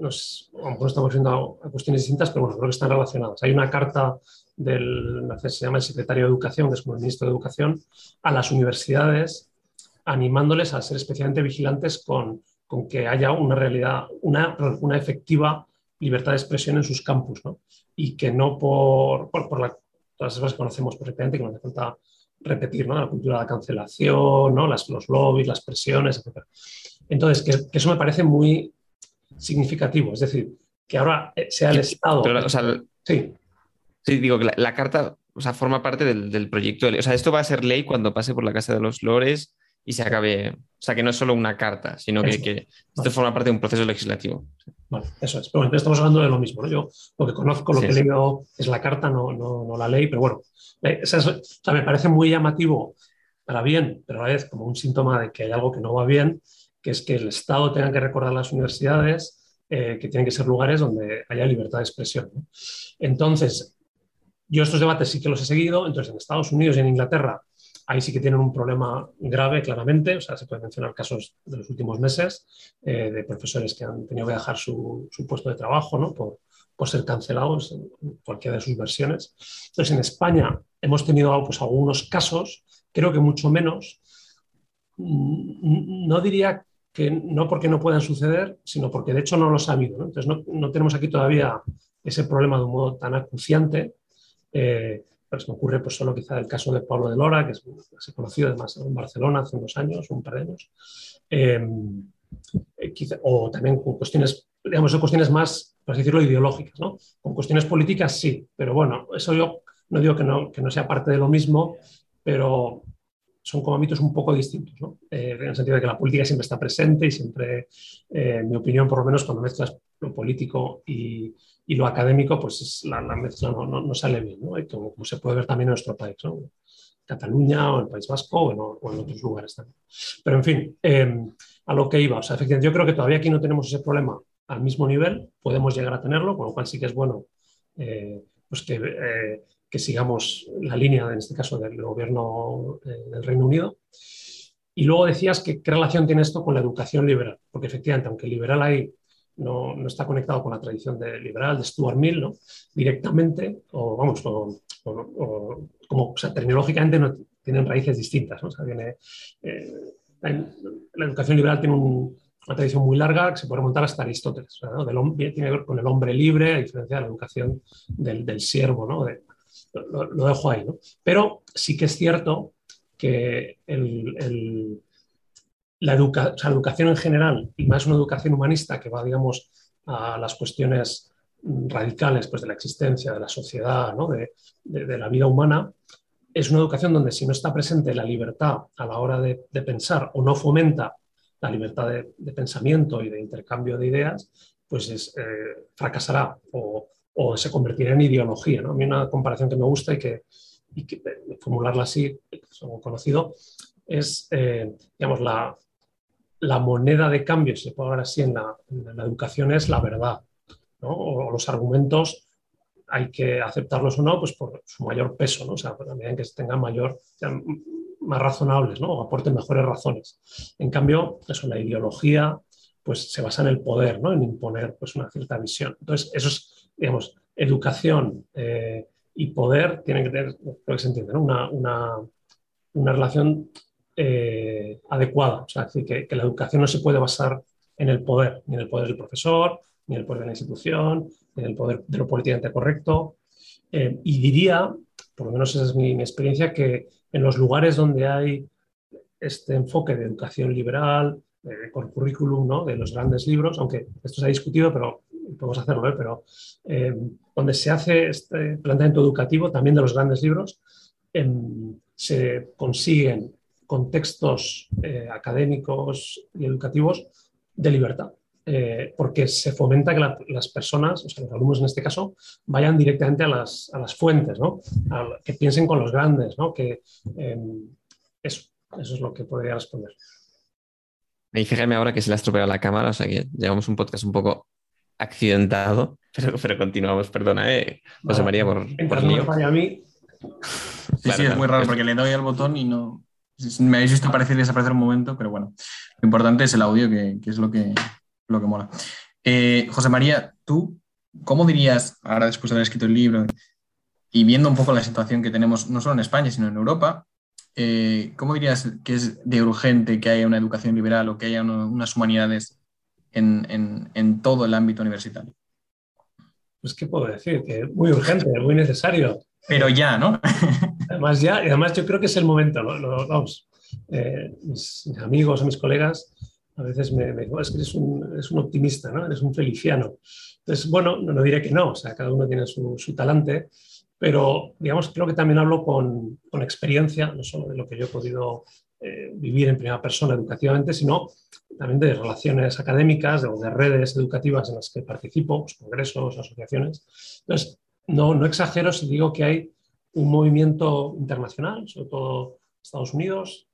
nos, a lo mejor estamos viendo a cuestiones distintas, pero bueno, creo que están relacionadas. Hay una carta del, se llama el secretario de Educación, que es como el ministro de Educación, a las universidades, animándoles a ser especialmente vigilantes con, con que haya una realidad, una, una efectiva libertad de expresión en sus campus, ¿no? y que no por, por, por la todas esas cosas que conocemos perfectamente, que no hace falta repetir, ¿no? La cultura de la cancelación, ¿no? Las, los lobbies, las presiones, etc. Entonces, que, eso me parece muy significativo, es decir, que ahora eh, sea el Estado... sí. Sí, digo que la, carta o sea, forma parte del, proyecto de ley. O sea, esto va a ser ley cuando pase por la Casa de los Lores y se acabe. O sea, que no es solo una carta, sino que, esto forma parte de un proceso legislativo. Bueno, eso es. Pero bueno, estamos hablando de lo mismo. ¿no? Yo lo que conozco, lo que he leído es la carta, no, no, la ley, pero bueno, eh, o sea, me parece muy llamativo para bien, pero a la vez como un síntoma de que hay algo que no va bien, que es que el Estado tenga que recordar a las universidades eh, que tienen que ser lugares donde haya libertad de expresión. Entonces, yo estos debates sí que los he seguido, entonces en Estados Unidos y en Inglaterra Ahí sí que tienen un problema grave, claramente. O sea, se pueden mencionar casos de los últimos meses eh, de profesores que han tenido que dejar su, puesto de trabajo ¿no? por, por, ser cancelados en cualquiera de sus versiones. Entonces, en España hemos tenido pues, algunos casos, creo que mucho menos. Mm, no diría que no porque no puedan suceder, sino porque de hecho no los ha habido. ¿no? Entonces, no, no, tenemos aquí todavía ese problema de un modo tan acuciante. Eh, pero se me ocurre pues, solo quizá el caso de Pablo de Lora, que se conocido además en Barcelona hace unos años, un par de años, eh, eh, o también con cuestiones, digamos, son cuestiones más, por así decirlo, ideológicas, ¿no? Con cuestiones políticas sí, pero bueno, eso yo no digo que no, que no sea parte de lo mismo, pero son como ámbitos un poco distintos, ¿no? Eh, en el sentido de que la política siempre está presente y siempre, en mi opinión, por lo menos cuando mezclas lo político y, y lo académico, pues la, mezcla no, no, sale bien, ¿no? como, como, se puede ver también en nuestro país, ¿no? Cataluña o el País Vasco o en, otros lugares también. Pero en fin, em, a lo que iba, o sea, efectivamente, yo creo que todavía aquí no tenemos ese problema al mismo nivel, podemos llegar a tenerlo, con lo cual sí que es bueno eh, pues que, eh, que, sigamos la línea, en este caso, del gobierno eh, del Reino Unido. Y luego decías que qué relación tiene esto con la educación liberal, porque efectivamente, aunque liberal hay no, no, está conectado con la tradición de liberal de Stuart Mill, ¿no? directamente, o vamos, o, como terminológicamente no tienen raíces distintas. ¿no? Sea, viene, eh, la educación liberal tiene un, una tradición muy larga que se puede remontar hasta Aristóteles. ¿no? Del, tiene que ver con el hombre libre, a diferencia de la educación del, del siervo. ¿no? Lo, dejo ahí. ¿no? Pero sí que es cierto que la, educación en general, y más una educación humanista que va, digamos, a las cuestiones radicales pues, de la existencia, de la sociedad, ¿no? de, la vida humana, es una educación donde si no está presente la libertad a la hora de, de pensar o no fomenta la libertad de, pensamiento y de intercambio de ideas, pues es, eh, fracasará o, o, se convertirá en ideología. ¿no? A mí una comparación que me gusta y que, y que formularla así, como conocido, es, eh, digamos, la, la moneda de cambio, si se puede hablar así, en la, en la educación es la verdad. ¿no? O, los argumentos hay que aceptarlos o no, pues por su mayor peso, ¿no? O sea, por la medida en que tengan mayor, sean más razonables, ¿no? O aporten mejores razones. En cambio, eso, la ideología, pues se basa en el poder, ¿no? En imponer, pues, una cierta visión. Entonces, eso es, digamos, educación eh, y poder tienen que tener, que se entiende. Una, una, una relación eh, adecuada. O sea, es decir, que, que, la educación no se puede basar en el poder, ni en el poder del profesor, ni en el poder de la institución, ni en el poder de lo políticamente correcto. Eh, y diría, por lo menos esa es mi, experiencia, que en los lugares donde hay este enfoque de educación liberal, con currículum, ¿no? de los grandes libros, aunque esto se ha discutido, pero podemos hacerlo, ¿eh? pero eh, donde se hace este planteamiento educativo, también de los grandes libros, eh, se consiguen contextos eh, académicos y educativos de libertad. Eh, porque se fomenta que la, las personas, o sea, los alumnos en este caso, vayan directamente a las, a las fuentes, ¿no? Que piensen con los grandes, ¿no? Que, eh, eso, eso es lo que podría responder. Y fíjame ahora que se le ha estropeado la cámara, o sea que llevamos un podcast un poco accidentado, pero, pero continuamos, perdona, ¿eh? José María, por, por mí. a mí. Sí, claro, sí, es muy raro porque le doy al botón y no, me habéis visto aparecer y desaparecer un momento, pero bueno, lo importante es el audio, que, que es lo que, lo que mola. Eh, José María, tú, ¿cómo dirías, ahora después de haber escrito el libro y viendo un poco la situación que tenemos no solo en España, sino en Europa, eh, ¿cómo dirías que es de urgente que haya una educación liberal o que haya una, unas humanidades en, en, en, todo el ámbito universitario? Pues, ¿qué puedo decir? Que muy urgente, muy necesario. Pero ya, ¿no? además, ya, y además yo creo que es el momento, vamos, eh, mis, amigos o mis colegas a veces me, me digo, es que eres un, eres un, optimista, ¿no? Eres un feliciano. Entonces, bueno, no, no diré que no, o sea, cada uno tiene su, su talante, pero digamos, creo que también hablo con, con, experiencia, no solo de lo que yo he podido eh, vivir en primera persona educativamente, sino también de relaciones académicas o de, de, redes educativas en las que participo, pues, congresos, asociaciones. Entonces, no, no exagero si digo que hay un movimiento internacional, sobre todo Estados Unidos,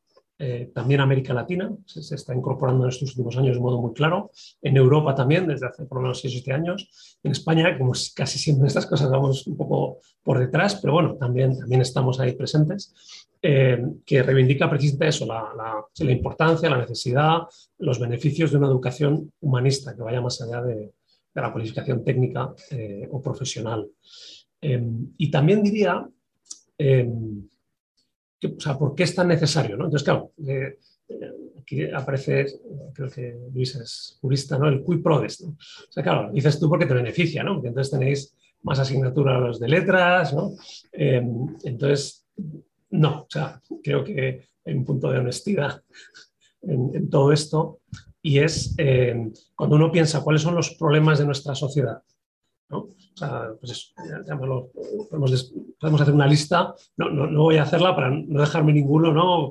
eh, también América Latina, se, se, está incorporando en estos últimos años de modo muy claro, en Europa también, desde hace por lo menos 6 o 7 años, en España, como casi siempre estas cosas vamos un poco por detrás, pero bueno, también, también estamos ahí presentes, eh, que reivindica precisamente eso, la, la, la, importancia, la necesidad, los beneficios de una educación humanista que vaya más allá de, de la cualificación técnica eh, o profesional. Eh, y también diría, eh, o sea, ¿por qué es tan necesario? ¿no? Entonces, claro, eh, aquí aparece, creo que Luis es jurista, ¿no? El qui prodest. ¿no? O sea, claro, dices tú porque te beneficia, ¿no? Porque entonces tenéis más asignaturas de letras, ¿no? entonces, no, o sea, creo que hay un punto de honestidad en, todo esto y es eh, cuando uno piensa cuáles son los problemas de nuestra sociedad. Pues podemos, hacer una lista, no, no, no, voy a hacerla para no dejarme ninguno, ¿no?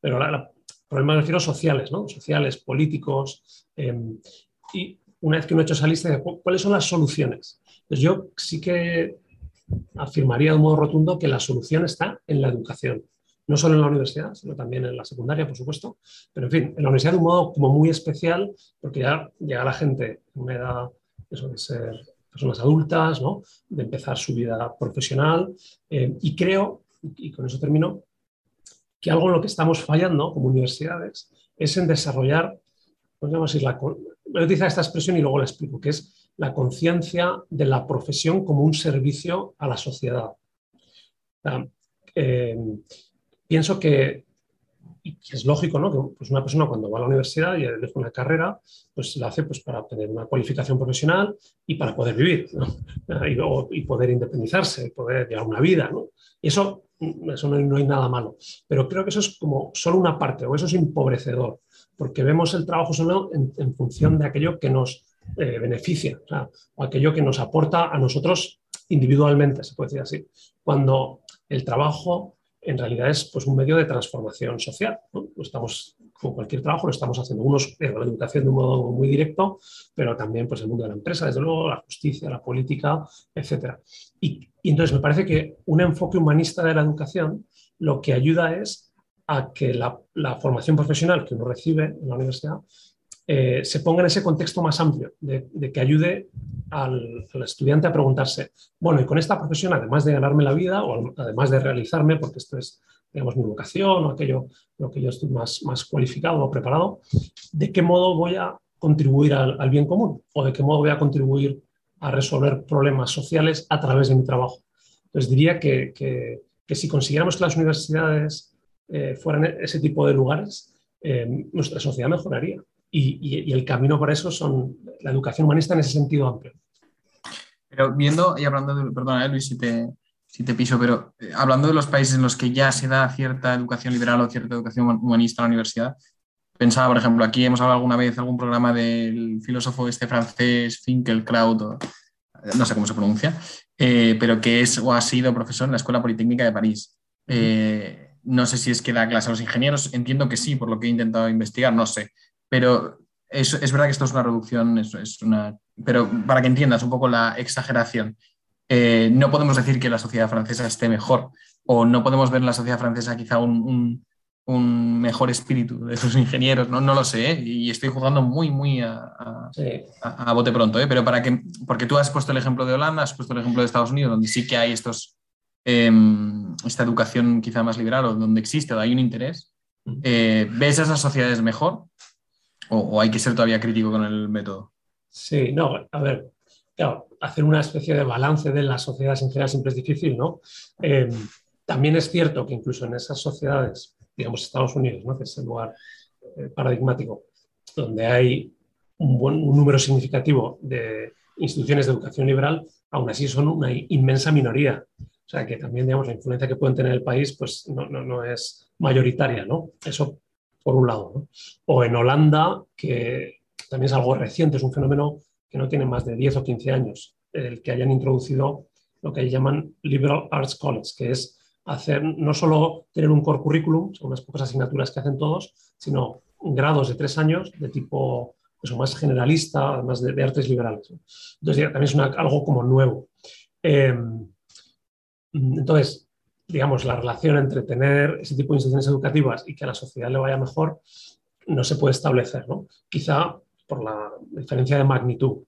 Pero la, la, problemas, refiero, sociales, ¿no? sociales, políticos. Eh, y una vez que uno ha hecho esa lista, ¿cuáles son las soluciones? Pues yo sí que afirmaría de modo rotundo que la solución está en la educación no solo en la universidad, sino también en la secundaria, por supuesto, pero en fin, en la universidad de un modo como muy especial, porque ya llega la gente en una edad eso de ser personas adultas, ¿no? de empezar su vida profesional, eh, y creo, y con eso termino, que algo en lo que estamos fallando como universidades es en desarrollar, podríamos decir, la, voy a utilizar esta expresión y luego la explico, que es la conciencia de la profesión como un servicio a la sociedad. Eh, pienso que, y es lógico, ¿no? que pues una persona cuando va a la universidad y elige una carrera, pues la hace pues, para obtener una cualificación profesional y para poder vivir y, poder independizarse, poder llevar una vida. ¿no? Y eso, eso no, hay nada malo. Pero creo que eso es como solo una parte, o eso es empobrecedor, porque vemos el trabajo solo en, función de aquello que nos eh, beneficia, o aquello que nos aporta a nosotros individualmente, se puede decir así. Cuando el trabajo en realidad es pues, un medio de transformación social. Estamos, como cualquier trabajo, lo estamos haciendo unos en la educación de un modo muy directo, pero también pues, el mundo de la empresa, desde luego, la justicia, la política, etc. Y, entonces me parece que un enfoque humanista de la educación lo que ayuda es a que la formación profesional que uno recibe en la universidad eh, se ponga en ese contexto más amplio, de, que ayude al, estudiante a preguntarse, bueno, y con esta profesión, además de ganarme la vida o además de realizarme, porque esto es, digamos, mi vocación o aquello lo que yo estoy más, más cualificado o preparado, ¿de qué modo voy a contribuir al, bien común? ¿O de qué modo voy a contribuir a resolver problemas sociales a través de mi trabajo? Entonces diría que, que, si consiguiéramos que las universidades eh, fueran ese tipo de lugares, eh, nuestra sociedad mejoraría y, el camino para eso son la educación humanista en ese sentido amplio. Pero viendo y hablando de, perdona eh, Luis si te, si te piso, pero eh, hablando de los países en los que ya se da cierta educación liberal o cierta educación humanista en la universidad, pensaba, por ejemplo, aquí hemos hablado alguna vez algún programa del filósofo este francés Finkelkraut, o, no sé cómo se pronuncia, eh, pero que es o ha sido profesor en la Escuela Politécnica de París. no sé si es que da clase a los ingenieros, entiendo que sí, por lo que he intentado investigar, no sé. Pero es, es verdad que esto es una reducción, es, es, una, pero para que entiendas un poco la exageración, eh, no podemos decir que la sociedad francesa esté mejor o no podemos ver en la sociedad francesa quizá un, un, mejor espíritu de sus ingenieros, no, no lo sé, ¿eh? y estoy jugando muy, muy a, a, bote pronto, ¿eh? pero para que, porque tú has puesto el ejemplo de Holanda, has puesto el ejemplo de Estados Unidos, donde sí que hay estos, em, esta educación quizá más liberal o donde existe o hay un interés, ¿ves a esas sociedades mejor? ¿O, hay que ser todavía crítico con el método? Sí, no, a ver, claro, hacer una especie de balance de las sociedades en general siempre es difícil, ¿no? Eh, también es cierto que incluso en esas sociedades, digamos Estados Unidos, ¿no? que es el lugar eh, paradigmático, donde hay un, buen, número significativo de instituciones de educación liberal, aún así son una inmensa minoría. O sea que también, digamos, la influencia que pueden tener el país, pues no, no, no es mayoritaria, ¿no? Eso por un lado. O en Holanda, que también es algo reciente, es un fenómeno que no tiene más de 10 o 15 años, el que hayan introducido lo que llaman Liberal Arts College, que es hacer no solo tener un core curriculum, son unas pocas asignaturas que hacen todos, sino grados de tres años de tipo eso, más generalista, además de, artes liberales. Entonces, también es algo como nuevo. Em, entonces, digamos, la relación entre tener ese tipo de instituciones educativas y que a la sociedad le vaya mejor no se puede establecer, ¿no? Quizá por la diferencia de magnitud.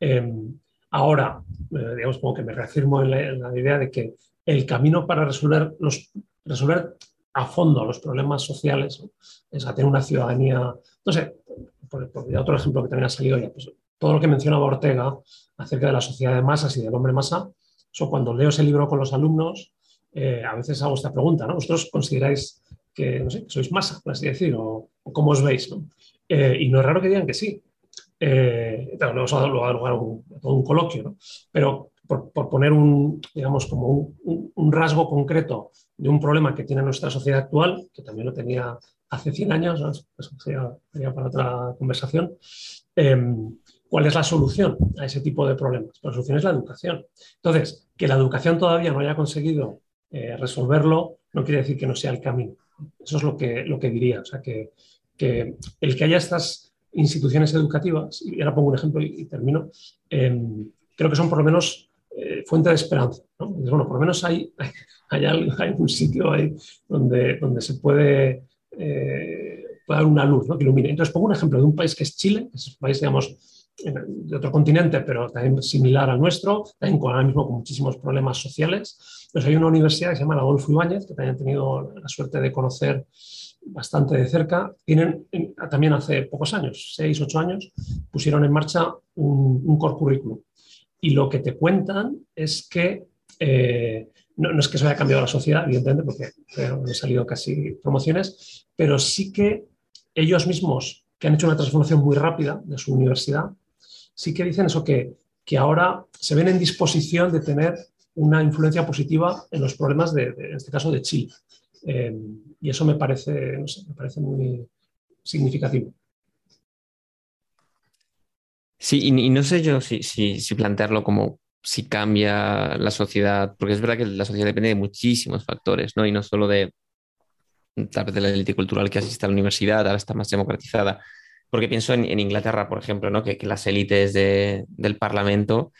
Em, ahora, eh, digamos, como que me reafirmo en la, idea de que el camino para resolver, los, resolver a fondo los problemas sociales es a tener una ciudadanía, no sé, por, otro ejemplo que también ha salido ya, pues, todo lo que mencionaba Ortega acerca de la sociedad de masas y del hombre masa, eso cuando leo ese libro con los alumnos, eh, a veces hago esta pregunta, ¿no? ¿Vosotros consideráis que, sois masa, por así decir, o, cómo os veis? Eh, y no es raro que digan que sí. Eh, claro, luego lugar a un, un, coloquio, ¿no? Pero por, poner un, digamos, como un, rasgo concreto de un problema que tiene nuestra sociedad actual, que también lo tenía hace 100 años, eso sería, para otra conversación, em, ¿cuál es la solución a ese tipo de problemas? La solución es la educación. Entonces, que la educación todavía no haya conseguido eh, resolverlo no quiere decir que no sea el camino. Eso es lo que, lo que diría. O sea, que, el que haya estas instituciones educativas, y ahora pongo un ejemplo y, termino, em, creo que son por lo menos eh, fuente de esperanza. Bueno, por lo menos hay, hay, hay, un sitio ahí donde, donde se puede, eh, dar una luz que ilumine. Entonces pongo un ejemplo de un país que es Chile, que es un país, digamos, de otro continente, pero también similar al nuestro, también con, ahora mismo con muchísimos problemas sociales. Pues hay una universidad que se llama la Adolfo Ibáñez, que también he tenido la suerte de conocer bastante de cerca, tienen también hace pocos años, seis, ocho años, pusieron en marcha un, core curriculum. Y lo que te cuentan es que eh, no, es que se haya cambiado la sociedad, evidentemente, porque han salido casi promociones, pero sí que ellos mismos, que han hecho una transformación muy rápida de su universidad, sí que dicen eso, que, que ahora se ven en disposición de tener una influencia positiva en los problemas, de, en este caso, de Chile. Eh, y eso me parece, me parece muy significativo. Sí, y, no sé yo si, si, plantearlo como si cambia la sociedad, porque es verdad que la sociedad depende de muchísimos factores, ¿no? Y no solo de, tal vez de la élite cultural que asiste a la universidad, ahora está más democratizada. Porque pienso en, Inglaterra, por ejemplo, ¿no? que, las élites del Parlamento,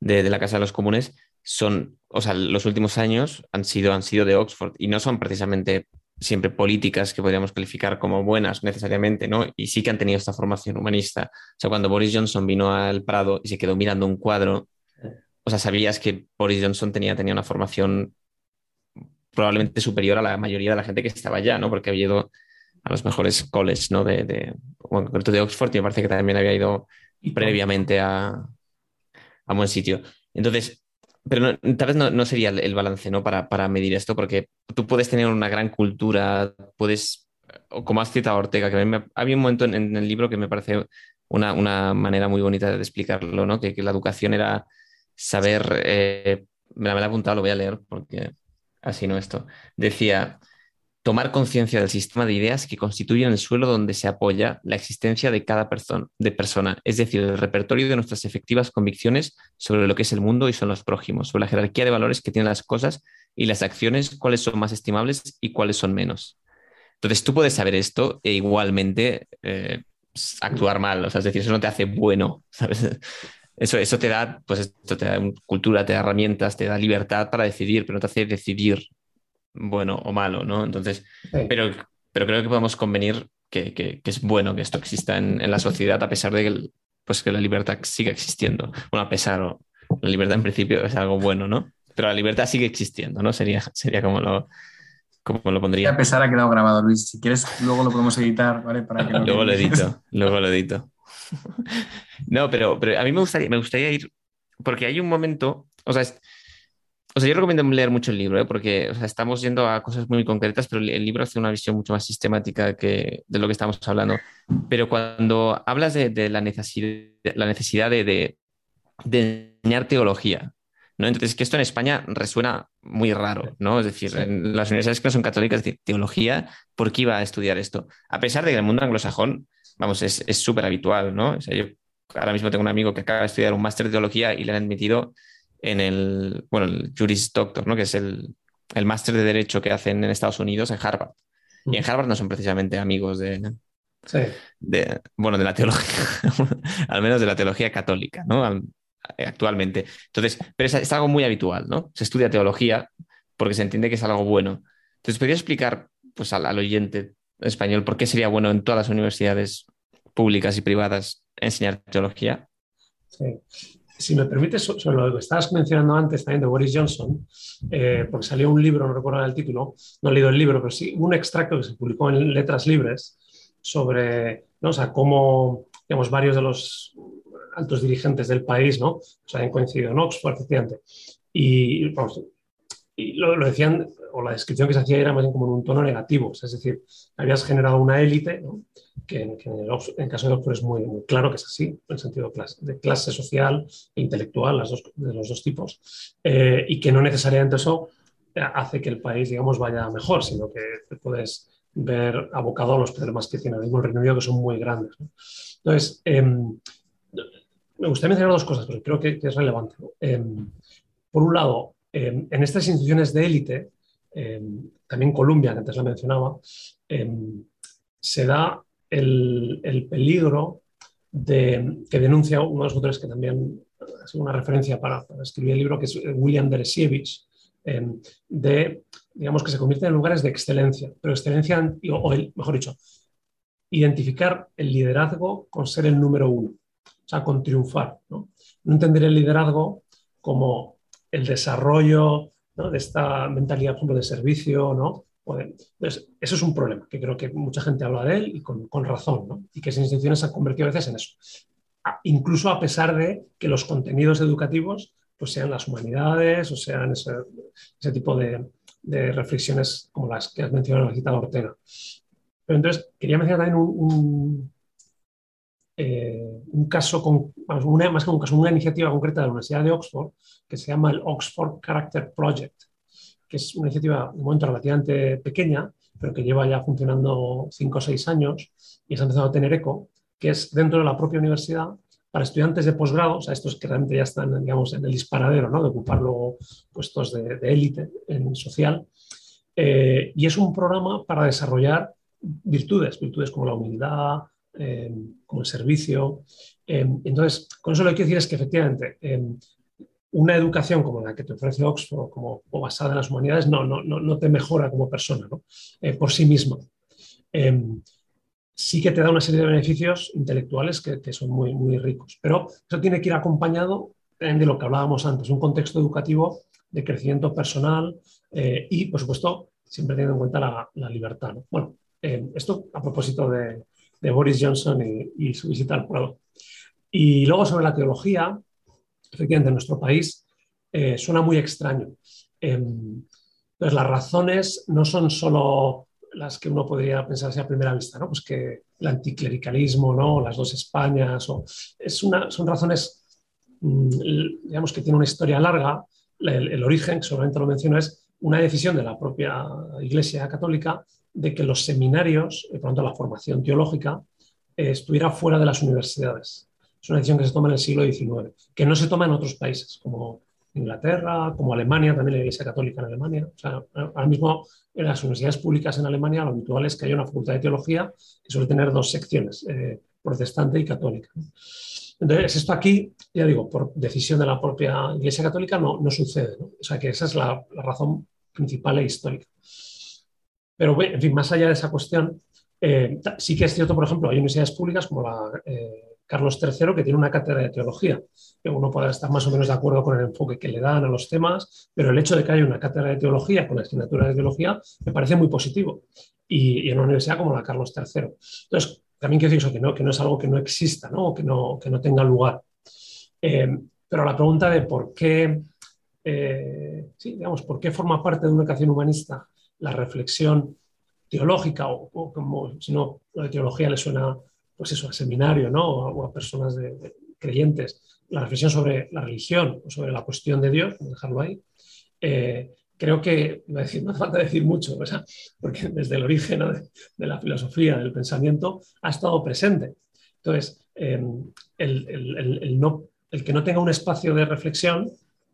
de, de, la Casa de los Comunes, son, o sea, los últimos años han sido, han sido de Oxford y no son precisamente siempre políticas que podríamos calificar como buenas necesariamente, ¿no? Y sí que han tenido esta formación humanista. O sea, cuando Boris Johnson vino al Prado y se quedó mirando un cuadro, o sea, sabías que Boris Johnson tenía, tenía una formación probablemente superior a la mayoría de la gente que estaba allá, ¿no? Porque había ido a los mejores colleges, ¿no? De, de, bueno, de Oxford y me parece que también había ido previamente a, a buen sitio. Entonces, pero tal vez no, sería el, balance ¿no? Para, para, medir esto, porque tú puedes tener una gran cultura, puedes, o como has citado Ortega, que había un momento en, el libro que me parece una, una, manera muy bonita de explicarlo, ¿no? que, que la educación era saber, eh, me la he apuntado, lo voy a leer porque así no esto, decía, tomar conciencia del sistema de ideas que constituyen el suelo donde se apoya la existencia de cada persona, es decir, el repertorio de nuestras efectivas convicciones sobre lo que es el mundo y son los prójimos, sobre la jerarquía de valores que tienen las cosas y las acciones, cuáles son más estimables y cuáles son menos. Entonces tú puedes saber esto e igualmente eh, actuar mal, o sea, es decir, eso no te hace bueno, Eso, eso te da, pues te da cultura, te da herramientas, te da libertad para decidir, pero no te hace decidir bueno o malo, ¿no? Entonces, pero, pero creo que podemos convenir que, es bueno que esto exista en, la sociedad a pesar de que, pues, que la libertad siga existiendo. Bueno, a pesar, la libertad en principio es algo bueno, ¿no? Pero la libertad sigue existiendo, ¿no? Sería, sería como lo, como lo pondría. A pesar ha quedado grabado, Luis. Si quieres, luego lo podemos editar, ¿vale? Para que luego lo edito, luego lo edito. no, pero, pero a mí me gustaría, me gustaría ir, porque hay un momento, o sea, o sea, yo recomiendo leer mucho el libro, ¿eh? porque o sea, estamos yendo a cosas muy concretas, pero el libro hace una visión mucho más sistemática que de lo que estamos hablando. Pero cuando hablas de, la necesidad, la necesidad de, de, enseñar teología, ¿no? Entonces, que esto en España resuena muy raro, ¿no? Es decir, en las universidades que no son católicas, es decir, teología, ¿por qué iba a estudiar esto? A pesar de que en el mundo anglosajón, vamos, es en el, bueno, el Juris Doctor, ¿no? que es el, el máster de Derecho que hacen en Estados Unidos, en Harvard. Y en Harvard no son precisamente amigos de, de bueno, de la teología, al menos de la teología católica, ¿no? Actualmente. Entonces, pero es, algo muy habitual, ¿no? Se estudia teología porque se entiende que es algo bueno. Entonces, ¿podría explicar pues, al, al oyente español por qué sería bueno en todas las universidades públicas y privadas enseñar teología? Sí si me permites, sobre lo que estabas mencionando antes también de Boris Johnson, eh, porque salió un libro, no recuerdo el título, no he leído el libro, pero sí un extracto que se publicó en Letras Libres sobre ¿no? o cómo digamos, varios de los altos dirigentes del país ¿no? o sea, han coincidido en Oxford, efectivamente. Y, y lo, decían, o la descripción que se hacía era más bien como en un tono negativo, es decir, habías generado una élite ¿no? que, en, el, caso de Oxford es muy, claro que es así, en el sentido de clase, social e intelectual, las dos, de los dos tipos, eh, y que no necesariamente eso hace que el país, digamos, vaya mejor, sino que te puedes ver abocado a los problemas que tiene el Reino Unido, que son muy grandes. Entonces, em, me gustaría mencionar dos cosas, pero creo que, es relevante. Em, por un lado, em, en estas instituciones de élite, también Colombia, que antes la mencionaba, se da el, peligro de, que denuncia uno de los autores que también es una referencia para, escribir el libro, que es William Deresiewicz, em, de, digamos, que se convierten en lugares de excelencia, pero excelencia, o, mejor dicho, identificar el liderazgo con ser el número uno, o sea, con triunfar. No entender el liderazgo como el desarrollo de esta mentalidad, por ejemplo, de servicio, ¿no? Entonces, eso es un problema, que creo que mucha gente habla de él y con, razón, ¿no? y que esas instituciones se han convertido a veces en eso. incluso a pesar de que los contenidos educativos pues sean las humanidades o sean ese, tipo de, reflexiones como las que has mencionado en la cita de Ortega. Pero entonces, quería mencionar también un, eh, un, caso, con, una, más que un caso, una iniciativa concreta de la Universidad de Oxford que se llama el Oxford Character Project, que es una iniciativa de momento relativamente pequeña, pero que lleva ya funcionando cinco o seis años y está empezando a tener eco, que es dentro de la propia universidad para estudiantes de posgrado, o sea, estos que realmente ya están, digamos, en el disparadero, ¿no? De ocupar luego puestos de élite en social. Eh, y es un programa para desarrollar virtudes, virtudes como la humildad, eh, como el servicio. Eh, entonces, con eso lo que quiero decir es que efectivamente una educación como la que te ofrece Oxford como, o basada en las humanidades no, no, no, te mejora como persona ¿no? por sí misma sí que te da una serie de beneficios intelectuales que, son muy, muy ricos. Pero eso tiene que ir acompañado de lo que hablábamos antes, un contexto educativo de crecimiento personal eh, y, por supuesto, siempre teniendo en cuenta la, libertad. Bueno, eh, esto a propósito de, Boris Johnson y, su visita al pueblo. Y luego sobre la teología, efectivamente, en nuestro país eh, suena muy extraño. Pues las razones no son solo las que uno podría pensarse a primera vista, ¿no? Pues que el anticlericalismo, ¿no? Las dos Españas, o, es una, son razones, mm, digamos, que tienen una historia larga. El, origen, que solamente lo menciono, es una decisión de la propia Iglesia Católica de que los seminarios, y por tanto la formación teológica, eh, estuviera fuera de las universidades. Es una decisión que se toma en el siglo XIX, que no se toma en otros países, como Inglaterra, como Alemania, también la Iglesia Católica en Alemania. O sea, ahora mismo en las universidades públicas en Alemania lo habitual es que haya una facultad de teología que suele tener dos secciones, eh, protestante y católica. Entonces, esto aquí, ya digo, por decisión de la propia Iglesia Católica no, no sucede. ¿no? O sea, que esa es la, razón principal e histórica. Pero, en fin, más allá de esa cuestión, eh, sí que es cierto, por ejemplo, hay universidades públicas como la eh, Carlos III, que tiene una cátedra de teología. Uno puede estar más o menos de acuerdo con el enfoque que le dan a los temas, pero el hecho de que haya una cátedra de teología con la asignatura de teología me parece muy positivo. Y, en una universidad como la Carlos III. Entonces, también quiero decir eso, que no, que no es algo que no exista, ¿no? Que no, que no tenga lugar. Eh, pero la pregunta de por qué, sí, digamos, por qué forma parte de una educación humanista la reflexión teológica, o, o como si no, la teología le suena pues eso, a seminario, ¿no? O, a personas de, creyentes, la reflexión sobre la religión o sobre la cuestión de Dios, dejarlo ahí, eh, creo que, no hace falta decir mucho, porque desde el origen de, la filosofía, del pensamiento, ha estado presente. Entonces, em, el, no, el que no tenga un espacio de reflexión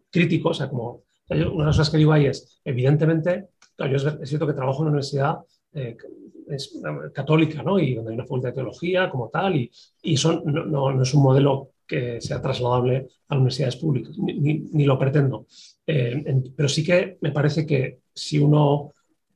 crítico, o sea, como una de las cosas que digo ahí es, evidentemente, yo es, cierto que trabajo en una universidad eh, es católica, ¿no? Y donde hay una facultad de teología como tal, y, y son, no, no, es un modelo que sea trasladable a universidades públicas, ni, lo pretendo. Eh, pero sí que me parece que si uno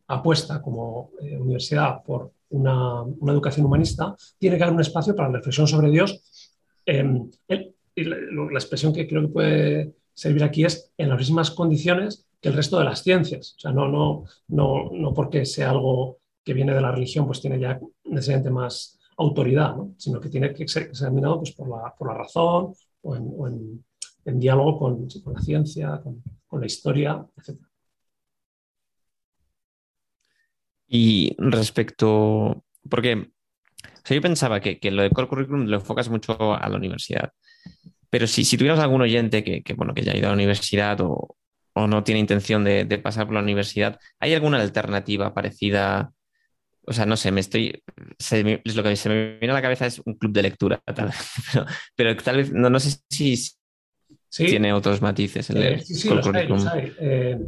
apuesta como eh, universidad por una, una, educación humanista, tiene que haber un espacio para la reflexión sobre Dios. Em, la, expresión que creo que puede servir aquí es en las mismas condiciones que el resto de las ciencias. O sea, no, no, no, no porque sea algo que viene de la religión, pues tiene ya necesariamente más autoridad, sino que tiene que ser examinado pues, por, la, por la razón o en, diálogo con, la ciencia, con, la historia, etc. Y respecto, porque yo pensaba que, que, lo de core curriculum lo enfocas mucho a la universidad, pero si, si tuviéramos algún oyente que, que, bueno, que ya ha ido a la universidad o, o no tiene intención de, de, pasar por la universidad, ¿hay alguna alternativa parecida o sea, no sé, me estoy, es lo que se me viene a la cabeza es un club de lectura, pero, tal vez, no, no sé si tiene otros matices. El, eh, sí, sí, los hay, hay. Eh,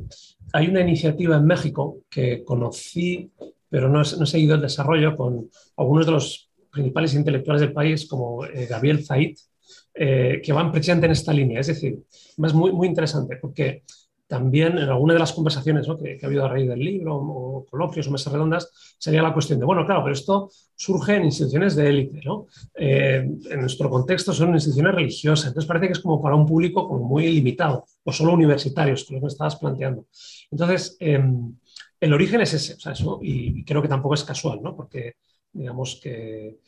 hay. una iniciativa en México que conocí, pero no, no he seguido el desarrollo con algunos de los principales intelectuales del país, como eh, Gabriel Zait, que van precisamente en esta línea. Es decir, es muy, muy interesante porque también en alguna de las conversaciones que, ha habido a raíz del libro, o coloquios o mesas redondas, sería la cuestión de, bueno, claro, pero esto surge en instituciones de élite, ¿no? Eh, en nuestro contexto son instituciones religiosas, entonces parece que es como para un público como muy limitado, o solo universitarios, que lo que estabas planteando. Entonces, em, el origen es ese, o sea, eso, y, creo que tampoco es casual, ¿no? Porque digamos que,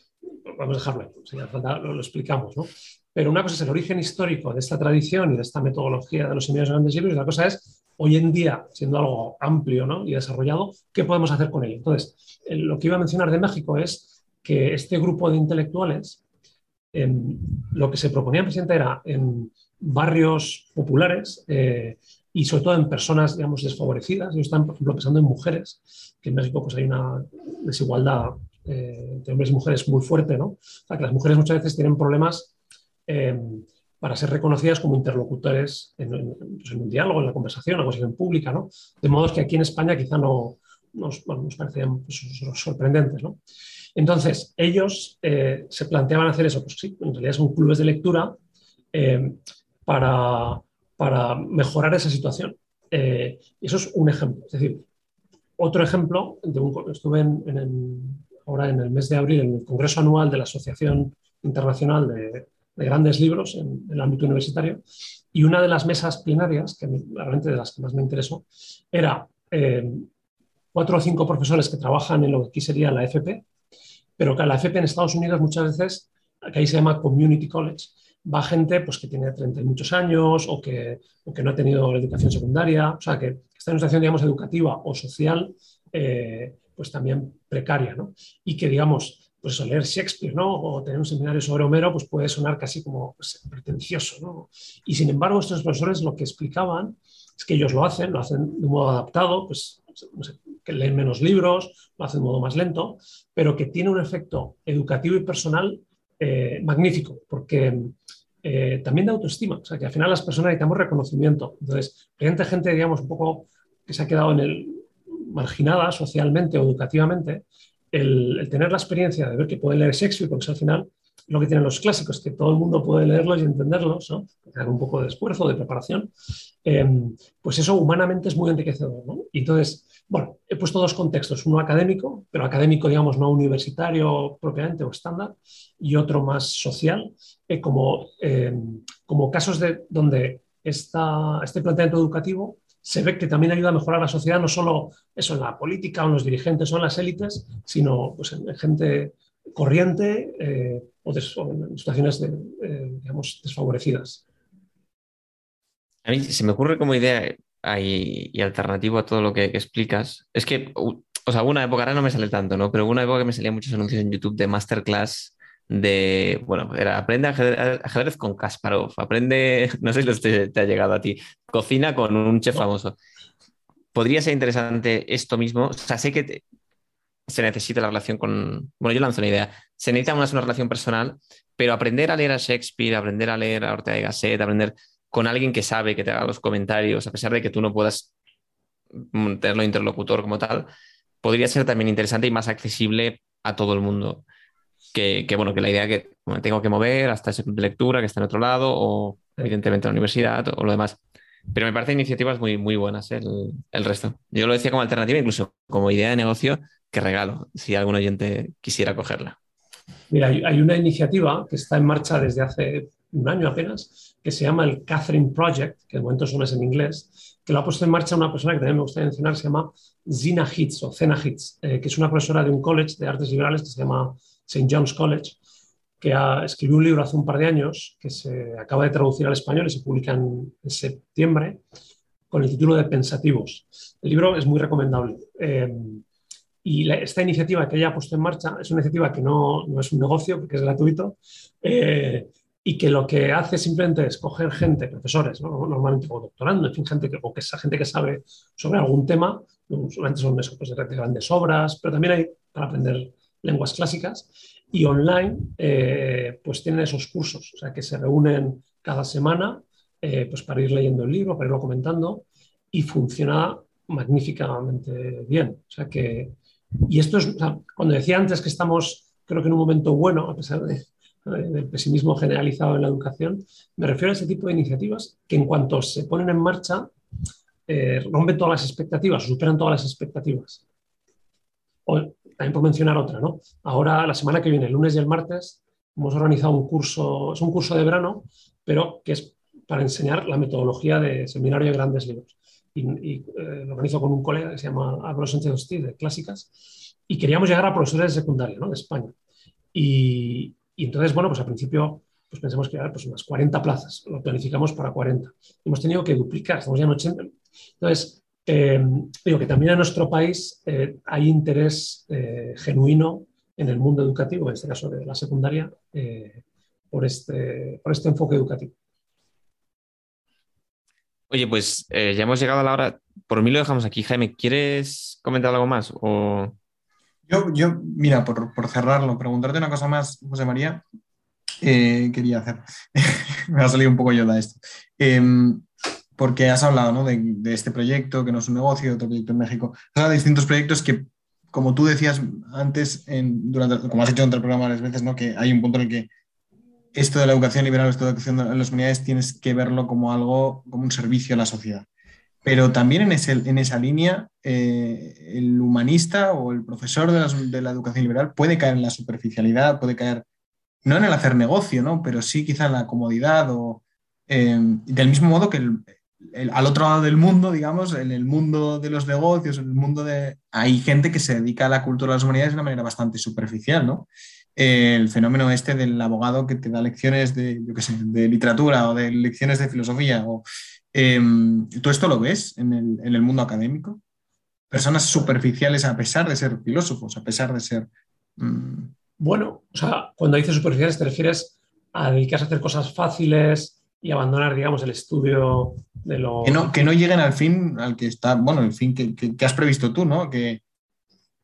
vamos a dejarlo, si hace falta lo, lo, explicamos, ¿no? Pero una cosa es el origen histórico de esta tradición y de esta metodología de los seminarios grandes libros, y otra cosa es, hoy en día, siendo algo amplio ¿no? y desarrollado, ¿qué podemos hacer con ello? Entonces, lo que iba a mencionar de México es que este grupo de intelectuales, em, lo que se proponía presidente era en barrios populares eh, y sobre todo en personas, digamos, desfavorecidas. Ellos están, por ejemplo, pensando en mujeres, que en México pues, hay una desigualdad eh, entre hombres y mujeres muy fuerte, ¿no? O sea, que las mujeres muchas veces tienen problemas Em, para ser reconocidas como interlocutores pues, en, un diálogo, en la conversación, en la conversación pública, ¿no? De modo que aquí en España quizá no nos, parecían pues, sorprendentes, ¿no? Entonces, ellos eh, se planteaban hacer eso, pues sí, en realidad son clubes de lectura em, para, para, mejorar esa situación. Eh, eso es un ejemplo. Es decir, otro ejemplo, de un, estuve ahora en el mes de abril en el Congreso Anual de la Asociación Internacional de, de grandes libros en, el ámbito universitario. Y una de las mesas plenarias, que realmente de las que más me interesó, era eh, cuatro o cinco profesores que trabajan en lo que aquí sería la FP, pero que la FP en Estados Unidos muchas veces, que ahí se llama Community College, va gente pues, que tiene 30 y muchos años o que, que no ha tenido la educación secundaria, o sea, que está en una situación, digamos, educativa o social, eh, pues también precaria, ¿no? Y que, digamos, pues leer Shakespeare, ¿no? O tener un seminario sobre Homero, pues puede sonar casi como pues, pretencioso, ¿no? Y sin embargo, estos profesores lo que explicaban es que ellos lo hacen, lo hacen de un modo adaptado, pues que leen menos libros, lo hacen de modo más lento, pero que tiene un efecto educativo y personal eh, magnífico, porque eh, también de autoestima, o sea, que al final las personas necesitamos reconocimiento. Entonces, hay gente, digamos, un poco que se ha quedado en el marginada socialmente o educativamente, el, tener la experiencia de ver que puede leer Shakespeare, porque al final lo que tienen los clásicos, que todo el mundo puede leerlos y entenderlos, ¿no? un poco de esfuerzo, de preparación, em, pues eso humanamente es muy enriquecedor. ¿no? Y entonces, bueno, he puesto dos contextos, uno académico, pero académico, digamos, no universitario propiamente o estándar, y otro más social, eh, como, em, como casos de donde esta, este planteamiento educativo se ve que también ayuda a mejorar la sociedad, no solo eso en la política o en los dirigentes o en las élites, sino pues, en, gente corriente eh, o, en situaciones eh, digamos, desfavorecidas. A mí se me ocurre como idea y, alternativo a todo lo que, explicas. Es que, o sea, una época, ahora no me sale tanto, ¿no? Pero una época que me salían muchos anuncios en YouTube de masterclass de, bueno, era aprende ajedrez, con Kasparov, aprende, no sé si te, te, ha llegado a ti, cocina con un chef famoso. Podría ser interesante esto mismo, o sea, sé que se necesita la relación con, bueno, yo lanzo una idea, se necesita una, una relación personal, pero aprender a leer a Shakespeare, aprender a leer a Ortega y Gasset, aprender con alguien que sabe, que te haga los comentarios, a pesar de que tú no puedas tenerlo interlocutor como tal, podría ser también interesante y más accesible a todo el mundo que, bueno, que la idea que me tengo que mover hasta ese de lectura que está en otro lado, o evidentemente la universidad, o lo demás. Pero me parece iniciativas muy, muy buenas ¿eh? el, resto. Yo lo decía como alternativa, incluso como idea de negocio, que regalo, si algún oyente quisiera cogerla. Mira, hay, una iniciativa que está en marcha desde hace un año apenas, que se llama el Catherine Project, que de momento solo es en inglés, que lo ha puesto en marcha una persona que también me gustaría mencionar, se llama Zina Hitz o Zena Hitz, eh, que es una profesora de un college de artes liberales que se llama St. John's College, que ha, escribió un libro hace un par de años que se acaba de traducir al español y se publica en, septiembre con el título de Pensativos. El libro es muy recomendable. Eh, y esta iniciativa que ella ha puesto en marcha es una iniciativa que no, no es un negocio, porque es gratuito, eh, y que lo que hace simplemente es coger gente, profesores, normalmente o doctorando, en fin, gente que, o que esa gente que sabe sobre algún tema, solamente son eso, pues, grandes obras, pero también hay para aprender lenguas clásicas, y online eh, pues tienen esos cursos, o sea que se reúnen cada semana eh, pues para ir leyendo el libro, para irlo comentando, y funciona magníficamente bien. O sea que, y esto es, cuando decía antes que estamos, creo que en un momento bueno, a pesar de, del pesimismo generalizado en la educación, me refiero a ese tipo de iniciativas que en cuanto se ponen en marcha, eh, rompen todas las expectativas, superan todas las expectativas. También por mencionar otra, ¿no? Ahora, la semana que viene, el lunes y el martes, hemos organizado un curso, es un curso de verano, pero que es para enseñar la metodología de seminario de grandes libros. y, lo organizo con un colega que se llama Álvaro Sánchez de Clásicas, y queríamos llegar a profesores de secundaria ¿no? de España. Y, y, entonces, bueno, pues al principio pues pensamos que pues unas 40 plazas, lo planificamos para 40. Hemos tenido que duplicar, estamos ya en 80. Entonces, eh, digo que también en nuestro país eh, hay interés eh, genuino en el mundo educativo, en este caso de la secundaria, por, este, por este enfoque educativo. Oye, pues ya hemos llegado a la hora. Por mí lo dejamos aquí. Jaime, ¿quieres comentar algo más? O... Yo, yo, mira, por, por cerrarlo, preguntarte una cosa más, José María. quería hacer. Me ha salido un poco yo de esto. Porque has hablado ¿no? de, de, este proyecto, que no es un negocio, otro proyecto en México. De distintos proyectos que, como tú decías antes, durante, como has hecho en el programa varias veces, ¿no? que hay un punto en el que esto de la educación liberal, esto de la educación en las unidades, tienes que verlo como algo, como un servicio a la sociedad. Pero también en, ese, en esa línea, eh, el humanista o el profesor de la, de la, educación liberal puede caer en la superficialidad, puede caer, no en el hacer negocio, ¿no? pero sí quizá en la comodidad o eh, del mismo modo que el, al otro lado del mundo, digamos, en el mundo de los negocios, en el mundo de... Hay gente que se dedica a la cultura de las humanidades de una manera bastante superficial, ¿no? el fenómeno este del abogado que te da lecciones de, de literatura o de lecciones de filosofía. O, em, ¿Tú esto lo ves en el, en el mundo académico? Personas superficiales a pesar de ser filósofos, a pesar de ser... Mm, bueno, o sea, cuando dices superficiales te refieres a dedicarse a hacer cosas fáciles, y abandonar, digamos, el estudio de lo... Que no, que no lleguen al fin al que está, bueno, el fin que, que, has previsto tú, ¿no? Que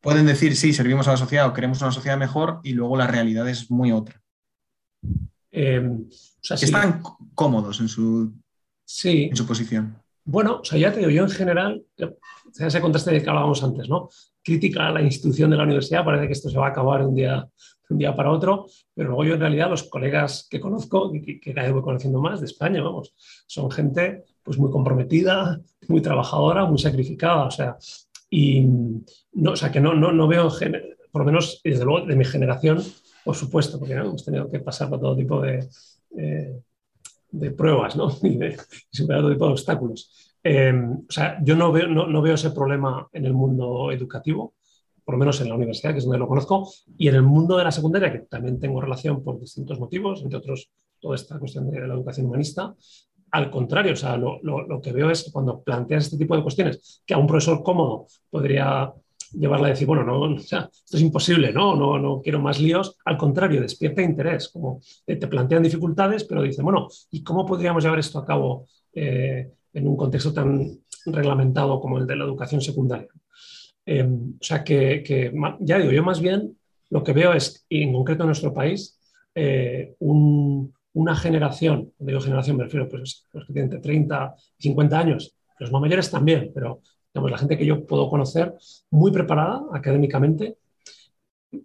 pueden decir, sí, servimos a la sociedad o queremos una sociedad mejor y luego la realidad es muy otra. Em, que están cómodos en su, sí. en su posición. Bueno, o sea, ya te digo, yo en general, ese contraste de que hablábamos antes, ¿no? Crítica a la institución de la universidad, parece que esto se va a acabar un día un día para otro, pero luego yo en realidad los colegas que conozco, que, cada vez voy conociendo más de España, vamos, son gente pues muy comprometida, muy trabajadora, muy sacrificada, o sea, y no, o sea, que no, no, no veo, por lo menos desde luego de mi generación, por supuesto, porque hemos tenido que pasar por todo tipo de, eh, de pruebas, ¿no? Y, de, superar todo tipo de obstáculos. Eh, o sea, yo no veo, no, no veo ese problema en el mundo educativo por lo menos en la universidad, que es donde lo conozco, y en el mundo de la secundaria, que también tengo relación por distintos motivos, entre otros toda esta cuestión de la educación humanista. Al contrario, o sea, lo, lo, que veo es que cuando planteas este tipo de cuestiones, que a un profesor cómodo podría llevarla a decir, bueno, no, esto es imposible, ¿no? ¿no? No quiero más líos. Al contrario, despierta interés, como te plantean dificultades, pero dicen, bueno, ¿y cómo podríamos llevar esto a cabo eh, en un contexto tan reglamentado como el de la educación secundaria? Em, o sea que, ya digo, yo más bien lo que veo es, en concreto en nuestro país, eh, una generación, cuando digo generación me refiero pues, los que tienen entre 30 y 50 años, los más mayores también, pero digamos, la gente que yo puedo conocer muy preparada académicamente,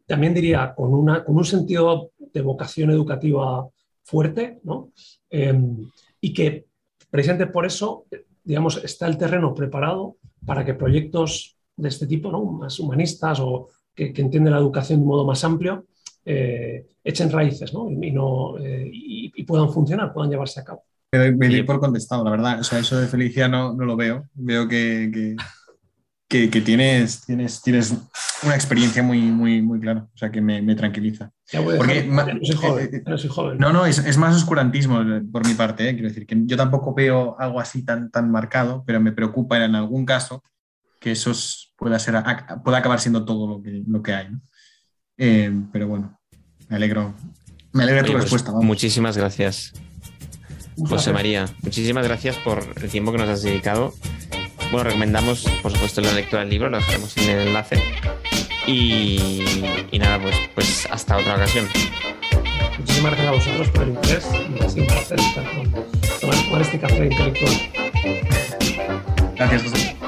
también diría con, una, con un sentido de vocación educativa fuerte, ¿no? Em, y que precisamente por eso, digamos, está el terreno preparado para que proyectos de este tipo, ¿no? más humanistas o que, entienden la educación de un modo más amplio, eh, echen raíces ¿no? Y, no, eh, y, puedan funcionar, puedan llevarse a cabo. Me, doy por contestado, la verdad. O sea, eso de felicidad no, no lo veo. Veo que, que, que, tienes, tienes, tienes una experiencia muy, muy, muy clara. O sea, que me, me tranquiliza. Porque, no soy joven. Eh, no, soy joven. no, no es, es, más oscurantismo por mi parte. Quiero decir que yo tampoco veo algo así tan, tan marcado, pero me preocupa en algún caso que eso pueda, ser, pueda acabar siendo todo lo que, lo que hay. Eh, pero bueno, me alegro. Me alegra tu pues, respuesta. Muchísimas gracias. José María, muchísimas gracias por el tiempo que nos has dedicado. Bueno, recomendamos, por supuesto, la lectura del libro, lo dejaremos en el enlace. Y, nada, pues, pues hasta otra ocasión. Muchísimas gracias a vosotros por el interés y ha sido un placer estar con, tomar este café intelectual. Gracias, José.